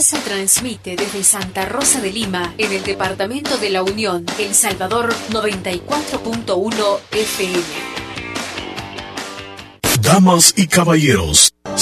Se transmite desde Santa Rosa de Lima, en el departamento de La Unión, El Salvador 94.1 FM. Damas y caballeros,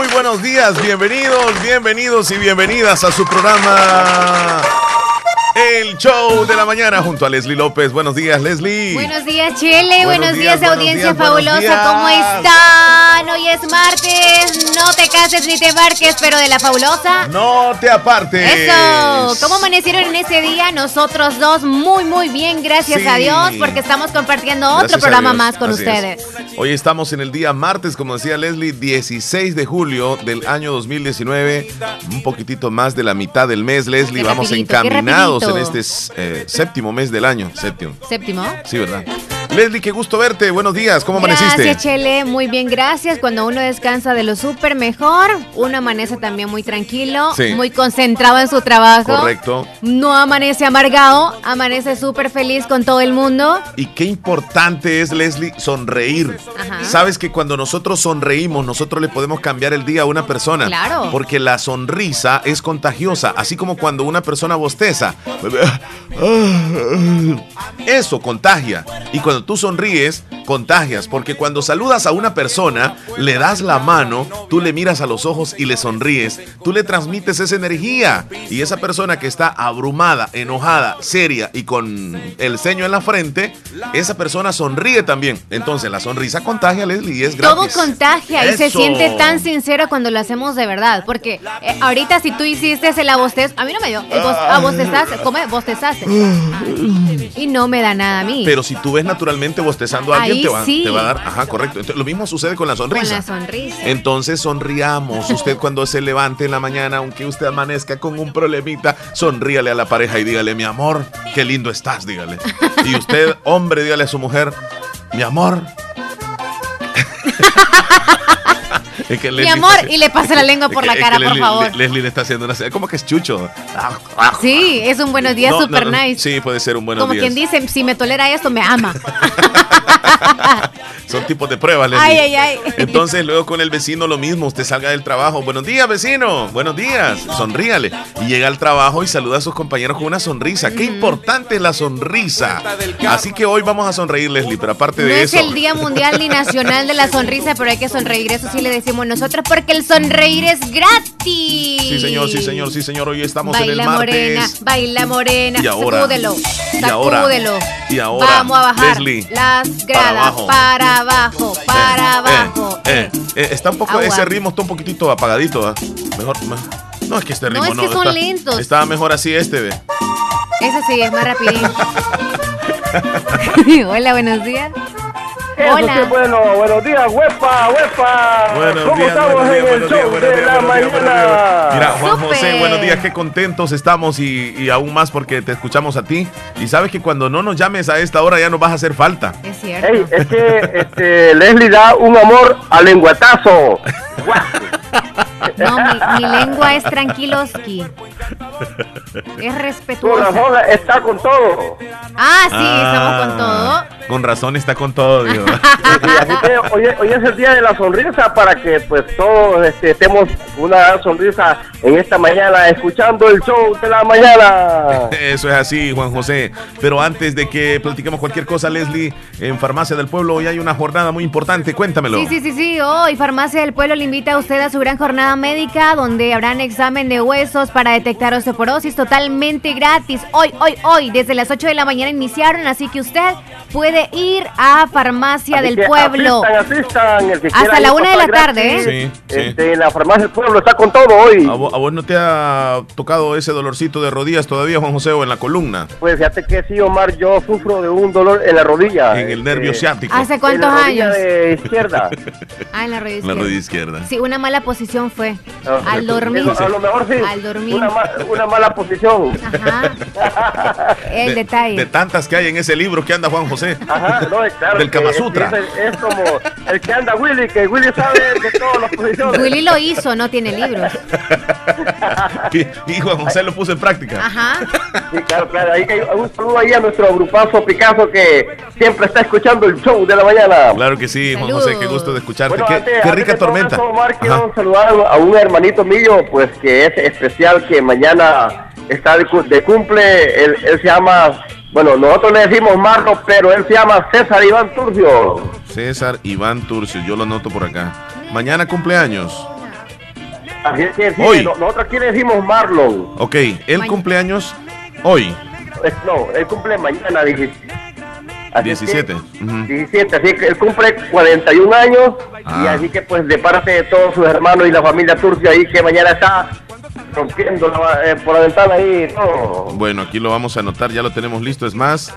Muy buenos días, bienvenidos, bienvenidos y bienvenidas a su programa El Show de la Mañana junto a Leslie López. Buenos días, Leslie. Buenos días, Chele. Buenos, Buenos días, días, audiencia buenos días, buenos fabulosa. ¿Cómo están? Hoy es martes. No te cases ni te embarques, pero de la fabulosa. No te apartes. Eso, ¿cómo amanecieron en ese día? Nosotros dos muy, muy bien, gracias Sí. a Dios, porque estamos compartiendo otro Gracias programa más con así ustedes. es. Hoy estamos en el día martes, como decía Leslie, 16 de julio del año 2019. Un poquitito más de la mitad del mes, Leslie. Qué Vamos rapidito, encaminados en este eh, séptimo mes del año. Séptimo. Séptimo. Sí, ¿verdad? Leslie, qué gusto verte. Buenos días. ¿Cómo amaneciste? Gracias, Chele. Muy bien, gracias. Cuando uno descansa de lo súper mejor, uno amanece también muy tranquilo, Sí. muy concentrado en su trabajo. Correcto. No amanece amargado, amanece súper feliz con todo el mundo. Y qué importante es, Leslie, sonreír. Ajá. Sabes que cuando nosotros sonreímos, nosotros le podemos cambiar el día a una persona. Claro. Porque la sonrisa es contagiosa, así como cuando una persona bosteza. Eso contagia. Y cuando tú sonríes, contagias. Porque cuando saludas a una persona, le das la mano, tú le miras a los ojos y le sonríes. Tú le transmites esa energía. Y esa persona que está abrumada, enojada, seria y con el ceño en la frente, esa persona sonríe también. Entonces la sonrisa contagia, Leslie, y es Todo gratis. contagia y se siente tan sincero cuando lo hacemos de verdad. Porque eh, ahorita si tú hiciste el abostez, a mí no me dio. El bos- abostezaste, ¿cómo es? Bostezaste. Y no me da nada a mí. Pero si tú ves naturalmente bostezando a alguien, Ahí te va, sí. te va a dar. Ajá, correcto. Entonces, lo mismo sucede con la con sonrisa. la sonrisa. Entonces sonriamos. Usted cuando se levante en la mañana, aunque usted amanezca con un problemita, sonríale a la pareja y dígale, mi amor, qué lindo estás, dígale. Y usted, hombre, dígale a su mujer, mi amor. Es que Mi amor, está- y le pasa la lengua es por que- la es cara, por Leslie- favor. Le- Leslie le está haciendo una... Como que es chucho. Sí, es un buenos días No, no, super no, nice. Sí, puede ser un buenos Como días. quien dice, si me tolera esto, me ama. Son tipos de pruebas, Leslie. Ay, ay, ay. Entonces, luego con el vecino lo mismo. Usted salga del trabajo. Buenos días, vecino. Buenos días. Sonríale. Y llega al trabajo y saluda a sus compañeros con una sonrisa. Qué importante es la sonrisa. Así que hoy vamos a sonreír, Leslie. Pero aparte No de es eso. el Día Mundial ni Nacional de la Sonrisa, pero hay que sonreír. Eso sí le decimos nosotros, porque el sonreír es gratis. Sí, señor, sí, señor, sí, señor. Hoy estamos en el Baila morena, martes. baila morena. Y ahora- sacúdelo, y ahora- sacúdelo. y ahora, Vamos a bajar Leslie, las gradas para abajo, para abajo. eh, eh, eh, está un poco, Agua. ese ritmo está un poquito apagadito. ¿ah? Mejor, me- no es que este No, ritmo es no. que son está, lentos. Estaba mejor así este, ve. Eso sí, es más rapidín. Hola, buenos días. Eso Hola. sí, bueno, buenos días, huepa, huepa. Buenos ¿Cómo días, estamos buenos días, en el días, show buenos de días, la buenos días, buenos días. mañana? Mira, Juan Súper. José, buenos días, qué contentos estamos y, y aún más porque te escuchamos a ti. Y sabes que cuando no nos llames a esta hora ya nos vas a hacer falta. Es cierto. Ey, es que este, Leslie da un amor a lenguatazo. No, mi, mi lengua es tranquiloski. Es respetuosa. razón está con todo. Ah, sí, estamos con todo. Ah, Con razón está con todo, Dios. Hoy, hoy es el día de la sonrisa para que pues todos este, estemos con una gran sonrisa en esta mañana escuchando el show de la mañana. Eso es así, Juan José. Pero antes de que platiquemos cualquier cosa, Leslie, en Farmacia del Pueblo hoy hay una jornada muy importante. Cuéntamelo. Sí, sí, sí, sí. Hoy Farmacia del Pueblo le invita a usted a su gran jornada médica donde habrán examen de huesos para detectar osteoporosis totalmente gratis. Hoy, hoy, hoy, desde las 8 de la mañana iniciaron, así que usted puede ir a Farmacia Así del que Pueblo. Asistan, asistan, el que Hasta la ir una de pasar la tarde, ¿eh? Sí, sí. este, la farmacia del pueblo está con todo hoy. ¿A vos, a vos no te ha tocado ese dolorcito de rodillas todavía, Juan José, o en la columna? Pues fíjate que sí, Omar, yo sufro de un dolor en la rodilla. En el nervio este, ciático. ¿Hace en cuántos la rodilla años? de izquierda. Ah, en la rodilla En la izquierda. rodilla izquierda. Sí, una mala posición fue. Ah, Al dormir. A lo mejor sí. Al dormir. Una, ma- una mala posición. Ajá. El de, detalle. de tantas que hay en ese libro que anda Juan José. Ajá, no, es claro. Del Kama es- Sutra. Es, es como el que anda Willy, que Willy sabe de todas las posiciones. Willy lo hizo, no tiene libros. y, y Juan José lo puso en práctica. Ajá. Sí, claro, claro. Ahí, hay un saludo ahí a nuestro grupazo Picasso que siempre está escuchando el show de la mañana. Claro que sí, Juan. José, qué gusto de escucharte. Bueno, qué, antes- qué rica tormenta. eso, Omar, Ajá. quiero saludar a un hermanito mío, pues que es especial, que mañana está de, cu- de cumple. Él, él se llama, bueno, nosotros le decimos Marco, pero él se llama César Iván Turcio. César Iván Turcio, yo lo anoto por acá. Mañana cumpleaños. Así es que sí, Hoy. no- nosotros aquí le decimos Marlon. Ok, el cumpleaños hoy, no, él cumple mañana, dije. Así es que- 17. Ujú. 17, así que él cumple 41 años y Ah. así que pues de parte de todos sus hermanos y la familia Turcia ahí que mañana está rompiendo la- eh, por la ventana ahí. Bueno, aquí lo vamos a anotar, ya lo tenemos listo. Es más,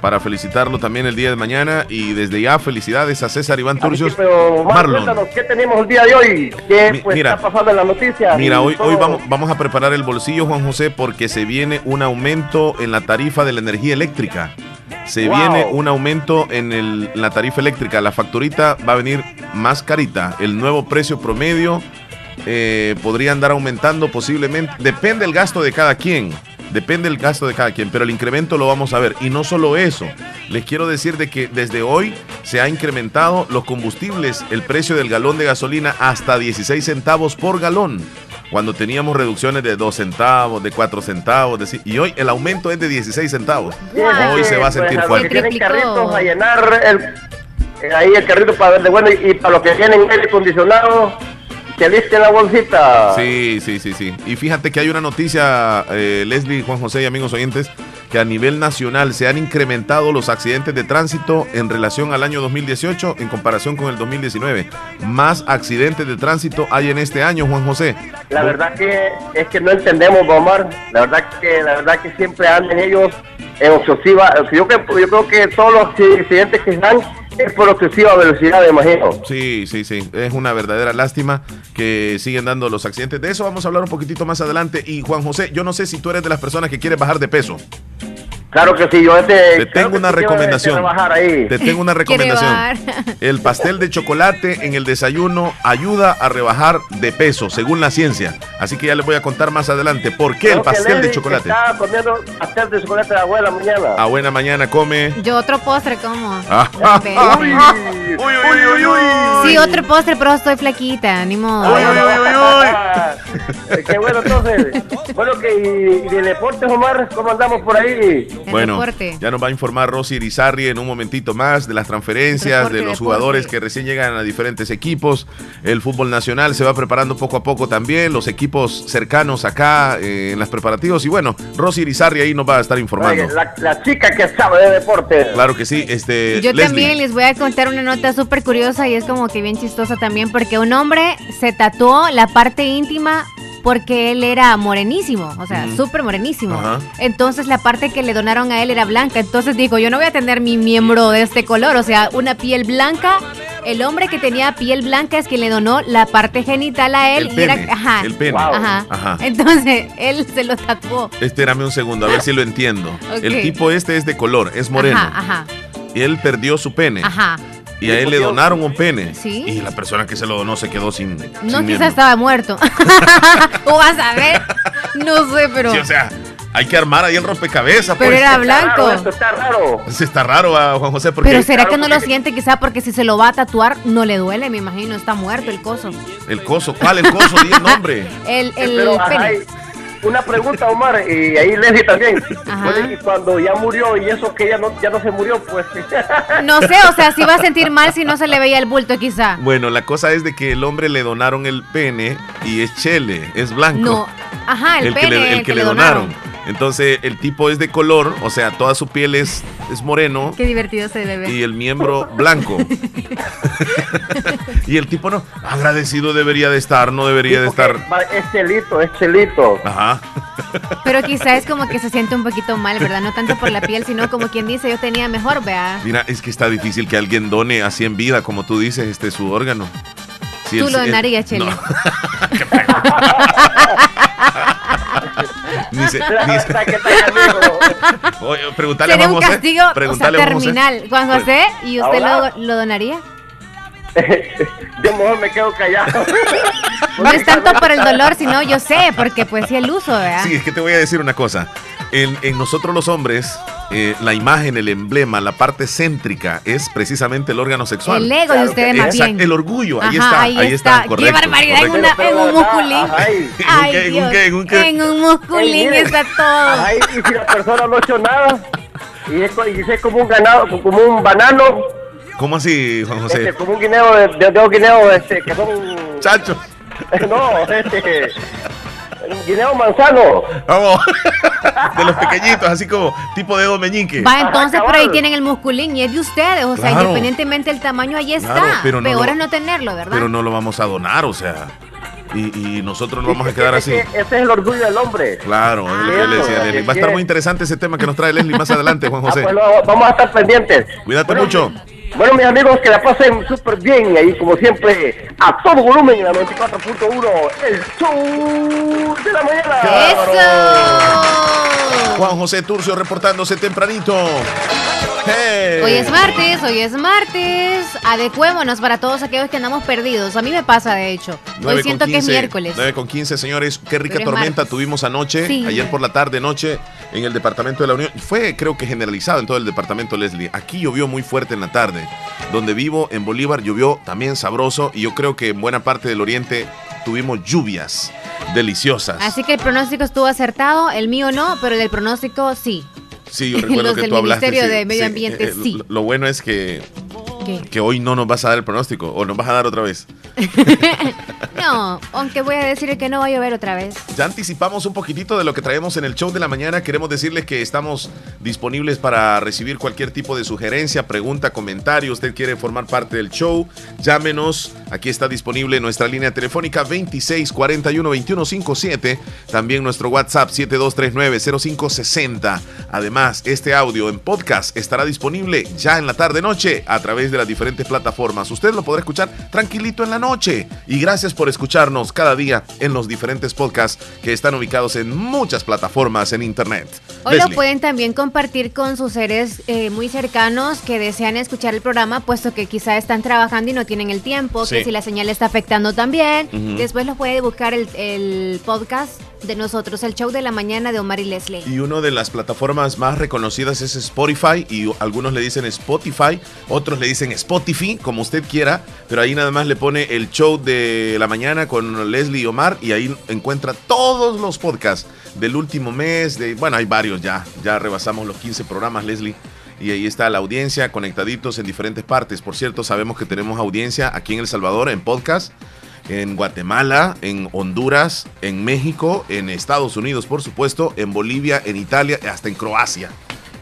para felicitarlo también el día de mañana. Y desde ya, felicidades a César Iván que, Turcios. pero Omar, Marlon. ¿qué tenemos el día de hoy? ¿Qué Mi- pues, mira. está pasando en las noticias? Mira, Y hoy, hoy vamos, vamos a preparar el bolsillo, Juan José, porque se viene un aumento en la tarifa de la energía eléctrica. Se Wow. viene un aumento en el- la tarifa eléctrica. La facturita va a venir más carita. El nuevo precio promedio eh, podría andar aumentando posiblemente. Depende del gasto de cada quien. Depende del gasto de cada quien, pero el incremento lo vamos a ver. Y no solo eso, les quiero decir de que desde hoy se ha incrementado los combustibles, el precio del galón de gasolina hasta 16 centavos por galón. Cuando teníamos reducciones de 2 centavos, de 4 centavos, de y hoy el aumento es de 16 centavos. Hoy se va a sentir pues, fuerte. los que tienen carritos a llenar el, eh, ahí el carrito para ver de bueno y, y para los que tienen aire acondicionado, que listen la bolsita. Sí, sí, sí, sí. Y fíjate que hay una noticia, eh, Leslie, Juan José y amigos oyentes, que a nivel nacional se han incrementado los accidentes de tránsito en relación al año 2018 en comparación con el 2019. Más accidentes de tránsito hay en este año, Juan José. La verdad que es que no entendemos, Omar. La verdad que la verdad que siempre andan ellos en excesiva. Yo, yo creo que todos los accidentes que dan es por excesiva velocidad, imagino. Sí, sí, sí. Es una verdadera lástima que siguen dando los accidentes. De eso vamos a hablar un poquitito más adelante. Y Juan José, yo no sé si tú eres de las personas que quieres bajar de peso. Claro que sí, yo este. Te tengo una recomendación. Te tengo una recomendación. El pastel de chocolate en el desayuno ayuda a rebajar de peso, según la ciencia. Así que ya les voy a contar más adelante por qué el Creo pastel de chocolate. Estaba comiendo pastel de chocolate de la abuela mañana. A buena mañana come. Yo otro postre como. Ah. Uy, uy, uy, uy, uy. Sí, otro postre, pero estoy flaquita, ni modo. Uy, uy, uy, uy, Qué bueno, entonces. Bueno, que y, y de deportes, Omar, ¿cómo andamos por ahí? El Bueno, deporte. ya nos va a informar Rosy Irizarri en un momentito más de las transferencias, Deporte, de los deporte. jugadores que recién llegan a diferentes equipos. El fútbol nacional se va preparando poco a poco también, los equipos cercanos acá eh, en las preparativos. Y bueno, Rosy Irizarri ahí nos va a estar informando. Oye, la, la chica que sabe de deportes. Claro que sí. Este, Yo Leslie. también les voy a contar una nota súper curiosa y es como que bien chistosa también porque un hombre se tatuó la parte íntima porque él era morenísimo, o sea, Ujú. súper morenísimo. Ajá. Entonces la parte que le donaron a él era blanca. Entonces dijo, yo no voy a tener mi miembro de este color, o sea, una piel blanca. El hombre que tenía piel blanca es quien le donó la parte genital a él El y pene, era, ajá, el pene. Wow. ajá. Ajá. Entonces él se lo tatuó. Espérame un segundo, a ver si lo entiendo. El tipo este es de color, es moreno. Ajá, ajá, Y él perdió su pene. ajá. Y a él le donaron un pene. Sí. Y la persona que se lo donó se quedó sin. No, sin quizás estaba muerto. o vas a ver. No sé, pero. Sí, o sea, hay que armar ahí el rompecabezas. Pero pues. era Está blanco. raro, esto está raro. Sí, está raro a Juan José porque Pero será que no lo siente quizá porque si se lo va a tatuar no le duele, me imagino, está muerto el coso. el coso, ¿cuál el coso? Di el nombre. El, el pene. Una pregunta, Omar, y ahí Leslie también. Ajá. Cuando ya murió y eso que ya no, ya no se murió, pues. No sé, o sea, si va a sentir mal si no se le veía el bulto quizá. Bueno, la cosa es de que el hombre le donaron el pene y es chele, es blanco. No. Ajá, el, el pene que le, el el que le donaron. Entonces el tipo es de color, o sea, toda su piel es, es moreno. Qué divertido se debe. Y el miembro blanco. y el tipo no, agradecido debería de estar, no debería de estar. Es chelito, es chelito. Ajá. Pero quizá es como que se siente un poquito mal, ¿verdad? No tanto por la piel, sino como quien dice, yo tenía mejor, vea. Mira, es que está difícil que alguien done así en vida, como tú dices, este su órgano. Tú lo donarías, Chele. ni se, ni se... Oye, preguntarle Sería a Juan José. un castigo o sea, terminal. Juan José, ¿y usted lo, lo, donaría? yo mejor me quedo callado. No es tanto por el dolor, sino yo sé, porque pues sí el uso, ¿verdad? Sí, es que te voy a decir una cosa. En, en nosotros los hombres, eh, la imagen, el emblema, la parte céntrica es precisamente el órgano sexual. El ego de ustedes más bien. El orgullo, ahí está, ahí, está. correcto, Qué barbaridad correcto. En, una, en, un musculín. Ay, ¿En, un qué, en, un qué? en un musculín está todo. Ay, y si la persona no ha hecho nada, y es, y es como un ganado, como un banano. ¿Cómo así, Juan José? Este, como un guineo de, de, de guineo, este, que son... Chacho. No, este... Guineo manzano. Vamos. de los pequeñitos, así como tipo dedo meñique. Va, entonces por ahí tienen el musculín y es de ustedes. O sea, claro. independientemente del tamaño, ahí está. Claro, pero no Peor lo, es no tenerlo, ¿verdad? Pero no lo vamos a donar, o sea. Y, y nosotros nos vamos a quedar así. Ese, es el orgullo del hombre. Claro, es lo que le decía Leslie. Va a estar muy interesante ese tema que nos trae Leslie más adelante, Juan José. Ah, pues no, vamos a estar pendientes. Cuídate bueno, mucho. Bueno, mis amigos, que la pasen súper bien. Ahí, como siempre, a todo volumen en la 94.1, el show de la mañana. ¡Eso! Juan José Turcio reportándose tempranito. Hey. Hoy es martes, hoy es martes. Adecuémonos para todos aquellos que andamos perdidos. A mí me pasa, de hecho. Hoy siento 15, que es miércoles. 9 con 15, señores. Qué rica tormenta martes. tuvimos anoche, sí. ayer por la tarde, noche, en el departamento de la Unión. Fue, creo que generalizado en todo el departamento, Leslie. Aquí llovió muy fuerte en la tarde. Donde vivo, en Bolívar, llovió también sabroso. Y yo creo que en buena parte del oriente tuvimos lluvias deliciosas. Así que el pronóstico estuvo acertado. El mío no, pero el del pronóstico sí. Sí, yo recuerdo Los que del tú hablaste. Ministerio sí, de Medio Ambiente, eh, sí. Lo, lo bueno es que, ¿Qué? que hoy no nos vas a dar el pronóstico, o nos vas a dar otra vez. no, aunque voy a decir que no va a llover otra vez. Ya anticipamos un poquitito de lo que traemos en el show de la mañana. Queremos decirles que estamos disponibles para recibir cualquier tipo de sugerencia, pregunta, comentario. Usted quiere formar parte del show, llámenos. Aquí está disponible nuestra línea telefónica 2641-2157. También nuestro WhatsApp 7239-0560. Además, este audio en podcast estará disponible ya en la tarde-noche a través de las diferentes plataformas. Usted lo podrá escuchar tranquilito en la noche. Y gracias por escucharnos cada día en los diferentes podcasts que están ubicados en muchas plataformas en internet. Hoy Leslie. lo pueden también compartir con sus seres eh, muy cercanos que desean escuchar el programa, puesto que quizá están trabajando y no tienen el tiempo, Sí. que si la señal está afectando también. Después lo puede buscar el, el podcast de nosotros, el show de la mañana de Omar y Leslie. Y una de las plataformas más reconocidas es Spotify y algunos le dicen Spotify, otros le dicen Spotify, como usted quiera, pero ahí nada más le pone el show de la mañana con Leslie y Omar y ahí encuentra todos los podcasts del último mes, de bueno, hay varios ya, ya rebasamos los 15 programas, Leslie. Y ahí está la audiencia, conectaditos en diferentes partes. Por cierto, sabemos que tenemos audiencia aquí en El Salvador en podcast, en Guatemala, en Honduras, en México, en Estados Unidos, por supuesto, en Bolivia, en Italia, hasta en Croacia.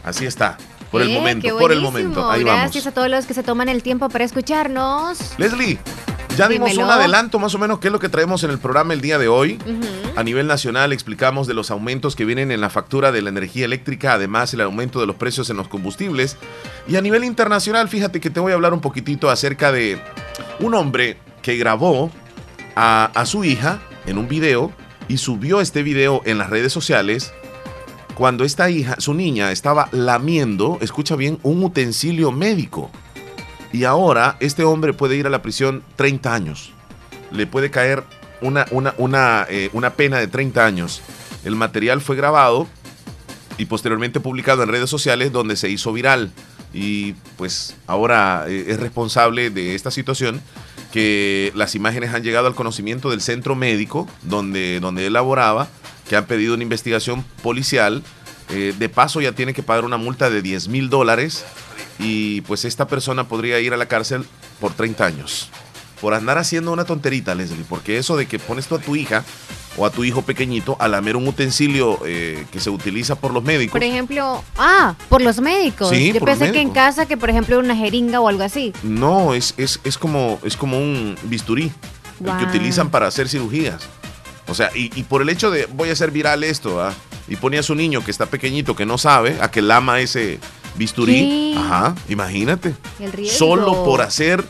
Así está, por el Eh, momento, por el momento. Ahí Gracias vamos. a todos los que se toman el tiempo para escucharnos. Leslie, ya dimos Dímelo. un adelanto más o menos qué es lo que traemos en el programa el día de hoy. A nivel nacional explicamos de los aumentos que vienen en la factura de la energía eléctrica, además el aumento de los precios en los combustibles. Y a nivel internacional, fíjate que te voy a hablar un poquitito acerca de un hombre que grabó a, su hija en un video y subió este video en las redes sociales cuando esta hija, su niña, estaba lamiendo, escucha bien, un utensilio médico. Y ahora este hombre puede ir a la prisión 30 años. Le puede caer una, una, una, eh, una pena de 30 años. El material fue grabado y posteriormente publicado en redes sociales donde se hizo viral. Y pues ahora eh, es responsable de esta situación que las imágenes han llegado al conocimiento del centro médico donde, donde él laboraba, que han pedido una investigación policial. Eh, de paso ya tiene que pagar una multa de 10 mil dólares y pues esta persona podría ir a la cárcel por 30 años. por andar haciendo una tonterita, Leslie, porque eso de que pones tú a tu hija o a tu hijo pequeñito a lamer un utensilio eh, que se utiliza por los médicos. Por ejemplo, ah, por los médicos. Sí, Yo por los pensé que en médicos. casa, que por ejemplo una jeringa o algo así. No, es, es, es, como, es como un bisturí el que utilizan para hacer cirugías. O sea, y, y por el hecho de voy a hacer viral esto, ¿ah? y pone a su niño que está pequeñito, que no sabe, a que lama ese bisturí. ¿Qué? Ajá, imagínate. El riesgo. Solo por hacer,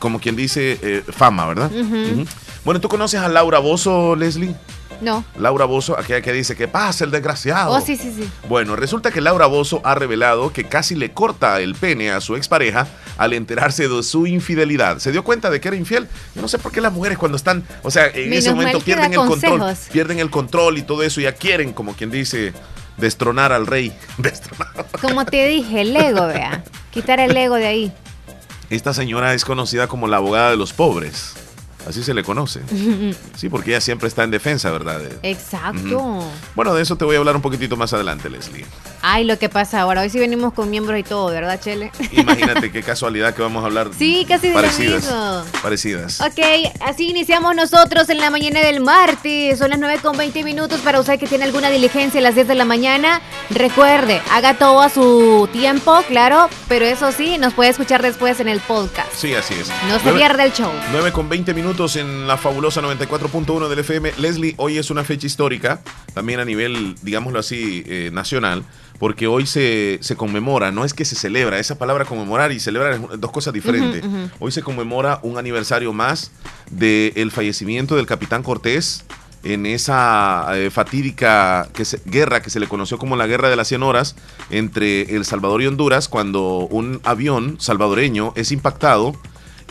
como quien dice, eh, fama, ¿verdad? Ujú. Bueno, ¿tú conoces a Laura Bozo, Leslie? No. Laura Bozo, aquella que dice que pasa el desgraciado. Oh, sí, sí, sí. Bueno, resulta que Laura Bozo ha revelado que casi le corta el pene a su expareja al enterarse de su infidelidad. ¿Se dio cuenta de que era infiel? Yo no sé por qué las mujeres cuando están, o sea, en Menos ese momento pierden el control, pierden el control y todo eso, ya quieren, como quien dice, destronar al rey. Destronar. Como te dije, el ego, vea. Quitar el ego de ahí. Esta señora es conocida como la abogada de los pobres. Así se le conoce. Sí, porque ella siempre está en defensa, ¿verdad? Exacto. Bueno, de eso te voy a hablar un poquitito más adelante, Leslie. Ay, lo que pasa ahora. Hoy sí venimos con miembros y todo, ¿verdad, Chele? Imagínate qué casualidad que vamos a hablar. Sí, casi de lo parecidas. mismo. Parecidas. Ok, así iniciamos nosotros en la mañana del martes. Son las 9 con 20 minutos para usted que tiene alguna diligencia a las 10 de la mañana. Recuerde, haga todo a su tiempo, claro, pero eso sí, nos puede escuchar después en el podcast. Sí, así es. No se pierda el show. 9 con 20 minutos en la fabulosa 94.1 del FM. Leslie, hoy es una fecha histórica, también a nivel, digámoslo así, eh, nacional, porque hoy se, se conmemora, no es que se celebra, esa palabra conmemorar y celebrar es dos cosas diferentes. Hoy se conmemora un aniversario más del fallecimiento del capitán Cortés en esa eh, fatídica que se- guerra que se le conoció como la Guerra de las 100 Horas entre El Salvador y Honduras, cuando un avión salvadoreño es impactado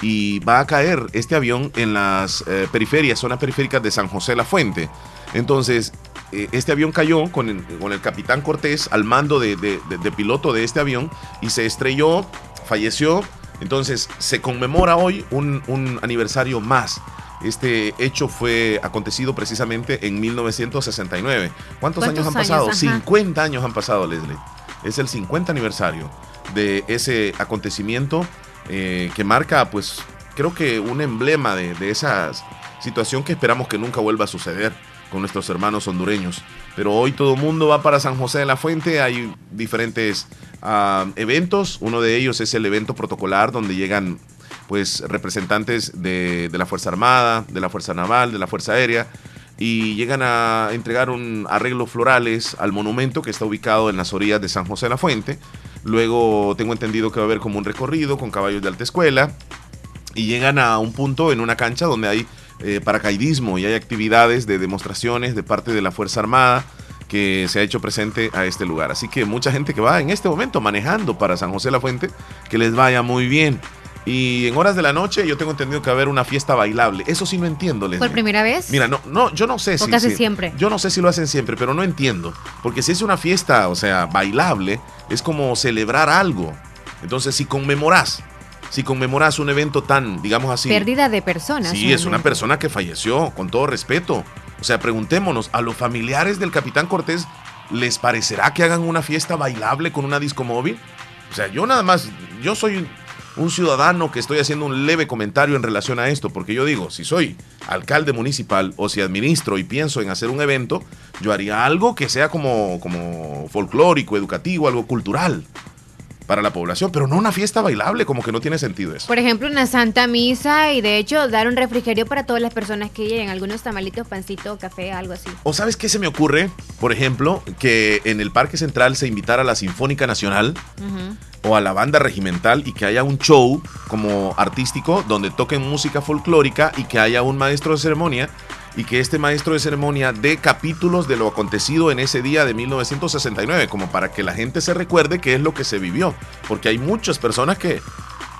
y va a caer este avión en las eh, periferias, zonas periféricas de San José la Fuente. Entonces, eh, este avión cayó con el, con el capitán Cortés al mando de, de- de- de piloto de este avión y se estrelló, falleció. Entonces, se conmemora hoy un, un aniversario más. Este hecho fue acontecido precisamente en 1969. ¿Cuántos, años han ¿Cuántos pasado? años? Ajá. 50 años han pasado, Leslie. Es el 50 aniversario de ese acontecimiento eh, que marca, pues, creo que un emblema de, esa situación que esperamos que nunca vuelva a suceder con nuestros hermanos hondureños. Pero hoy todo el mundo va para San José de la Fuente, hay diferentes ah, eventos, uno de ellos es el evento protocolar donde llegan pues representantes de, de la Fuerza Armada, de la Fuerza Naval, de la Fuerza Aérea, y llegan a entregar un arreglos florales al monumento que está ubicado en las orillas de San José de la Fuente. Luego tengo entendido que va a haber como un recorrido con caballos de alta escuela y llegan a un punto en una cancha donde hay eh, paracaidismo y hay actividades de demostraciones de parte de la Fuerza Armada que se ha hecho presente a este lugar. Así que mucha gente que va en este momento manejando para San José la Fuente, que les vaya muy bien. Y en horas de la noche yo tengo entendido que va a haber una fiesta bailable. Eso sí no entiendo, Leslie. ¿Por primera vez? Mira, no, no, yo no sé O si. casi si- siempre. Yo no sé si lo hacen siempre, pero no entiendo. Porque si es una fiesta, o sea, bailable, es como celebrar algo. Entonces, si conmemoras, si conmemoras un evento tan, digamos así. Pérdida de personas. Sí, es una persona que falleció, con todo respeto. O sea, preguntémonos, ¿a los familiares del capitán Cortés les parecerá que hagan una fiesta bailable con una disco móvil? O sea, yo nada más, yo soy un ciudadano que estoy haciendo un leve comentario en relación a esto, porque yo digo, si soy alcalde municipal o si administro y pienso en hacer un evento, yo haría algo que sea como, como folclórico, educativo, algo cultural para la población, pero no una fiesta bailable, como que no tiene sentido eso. Por ejemplo, una santa misa y de hecho dar un refrigerio para todas las personas que lleguen. Algunos tamalitos, pancito, café, algo así. ¿O sabes qué se me ocurre? Por ejemplo, que en el Parque Central se invitara a la Sinfónica Nacional Ujú. O a la banda regimental y que haya un show como artístico donde toquen música folclórica y que haya un maestro de ceremonia y que este maestro de ceremonia dé capítulos de lo acontecido en ese día de 1969, como para que la gente se recuerde qué es lo que se vivió, porque hay muchas personas que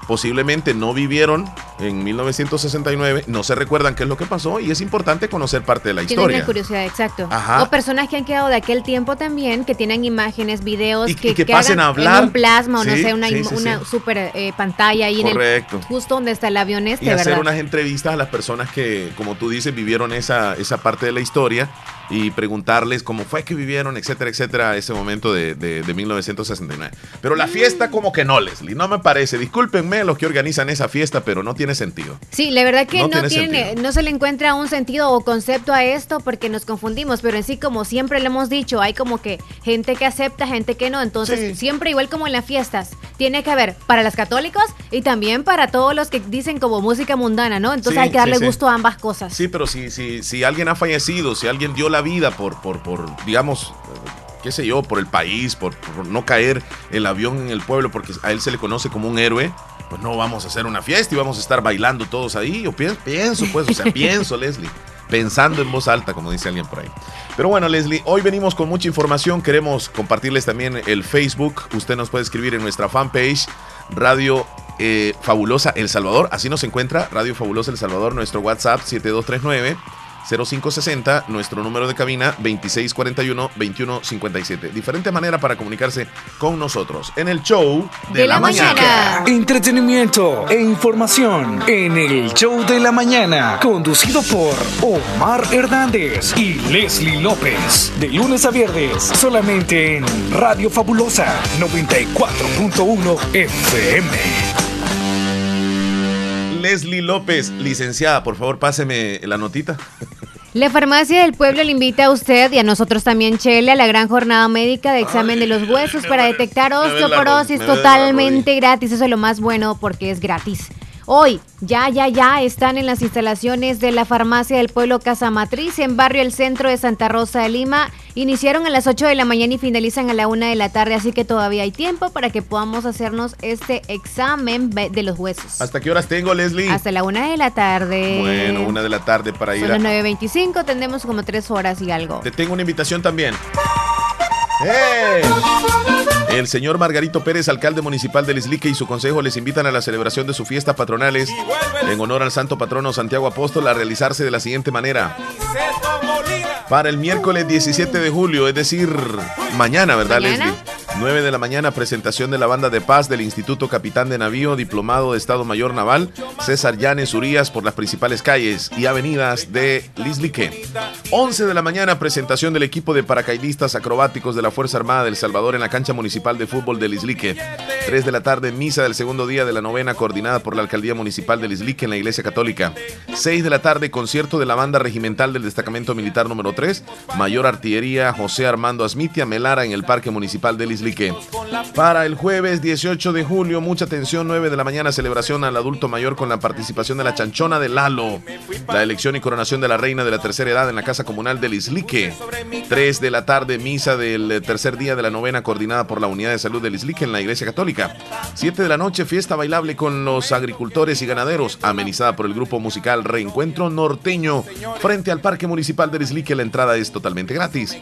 posiblemente no vivieron en 1969, no se recuerdan qué es lo que pasó y es importante conocer parte de la Tienen historia. la curiosidad, exacto. Ajá. O personas que han quedado de aquel tiempo también, que tienen imágenes, videos, Y- que, y que que pasen hagan a hablar. en un plasma o no Sí, sé, una, sí, sí, una super eh, pantalla ahí en Correcto. el justo donde está el avión este, y hacer ¿verdad? unas entrevistas a las personas que, como tú dices, vivieron esa, esa parte de la historia y preguntarles cómo fue que vivieron, etcétera, etcétera, ese momento de, de, de 1969. Pero la fiesta como que no, Leslie, no me parece. Discúlpenme los que organizan esa fiesta, pero no tiene sentido. Sí, la verdad que No no, tiene no se le encuentra un sentido o concepto a esto porque nos confundimos, pero en sí, como siempre le hemos dicho, hay como que gente que acepta, gente que no, entonces Sí. siempre igual como en las fiestas, tiene que haber para los católicos y también para todos los que dicen como música mundana, ¿no? Entonces Sí, hay que darle sí. gusto a ambas cosas. Sí, pero si, si, si alguien ha fallecido, si alguien dio la vida por, por, por digamos, qué sé yo, por el país, por, por no caer el avión en el pueblo, porque a él se le conoce como un héroe, pues no vamos a hacer una fiesta y vamos a estar bailando todos ahí. Yo pienso, pienso pues, o sea, pienso, Leslie. Pensando en voz alta, como dice alguien por ahí. Pero bueno, Leslie, hoy venimos con mucha información. Queremos compartirles también el Facebook. Usted nos puede escribir en nuestra fanpage, Radio eh, Fabulosa El Salvador. Así nos encuentra Radio Fabulosa El Salvador, nuestro WhatsApp 7239. 0560, nuestro número de cabina 2641-2157. Diferente manera para comunicarse con nosotros en el show de, De la mañana. Entretenimiento e información en el show de la mañana, conducido por Omar Hernández y Leslie López. De lunes a viernes, solamente en Radio Fabulosa 94.1 FM. Leslie López, licenciada, por favor, páseme la notita. La Farmacia del Pueblo le invita a usted y a nosotros también, Chele, a la gran jornada médica de examen de los huesos para detectar osteoporosis totalmente gratis. Eso es lo más bueno porque es gratis. Hoy, ya, ya, ya están en las instalaciones de la Farmacia del Pueblo Casa Matriz en barrio El Centro de Santa Rosa de Lima. Iniciaron a las 8 de la mañana y finalizan a la 1 de la tarde, así que todavía hay tiempo para que podamos hacernos este examen de los huesos. ¿Hasta qué horas tengo, Leslie? Hasta la 1 de la tarde. Bueno, una de la tarde para ir Son a... las 9.25, tendremos como 3 horas y algo. Te tengo una invitación también. ¡Eh! El señor Margarito Pérez, alcalde municipal de Lislique y su consejo les invitan a la celebración de sus fiestas patronales en honor al santo patrono Santiago Apóstol a realizarse de la siguiente manera. Para el miércoles 17 de julio, es decir, mañana, ¿verdad, ¿Mañana? Leslie? 9 de la mañana, presentación de la banda de paz del Instituto Capitán de Navío, diplomado de Estado Mayor Naval, César Llanes Urías por las principales calles y avenidas de Lislique. 11 de la mañana, presentación del equipo de paracaidistas acrobáticos de la Fuerza Armada del Salvador en la cancha municipal de fútbol de Lislique. 3 de la tarde, misa del segundo día de la novena coordinada por la Alcaldía Municipal de Lislique en la Iglesia Católica. 6 de la tarde, concierto de la banda regimental del Destacamento Militar número 3, Mayor Artillería José Armando Asmitia Melara en el Parque Municipal de Lislique. Para el jueves 18 de julio, mucha atención, 9 de la mañana, celebración al adulto mayor con la participación de la chanchona de Lalo. La elección y coronación de la reina de la tercera edad en la Casa Comunal de Lislique. 3 de la tarde, misa del tercer día de la novena coordinada por la Unidad de Salud de Lislique en la Iglesia Católica. 7 de la noche, fiesta bailable con los agricultores y ganaderos, amenizada por el grupo musical Reencuentro Norteño frente al Parque Municipal de Lislique. La entrada es totalmente gratis.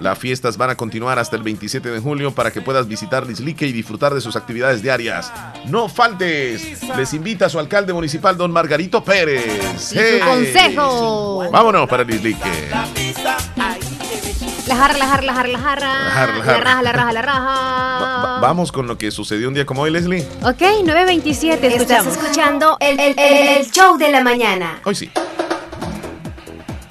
Las fiestas van a continuar hasta el 27 de julio para que puedas visitar Lislique y disfrutar de sus actividades diarias. No faltes. Les invita a su alcalde municipal, don Margarito Pérez. Y su ¡Hey! consejo. Vámonos para Lislique. La jarra, la jarra, la jarra, la jarra. La jarra, la La jarra. raja, la raja, la raja. va- vamos con lo que sucedió un día como hoy, Leslie. Ok, 9.27, Estás escuchando el, el- el- el show de la mañana. Hoy sí.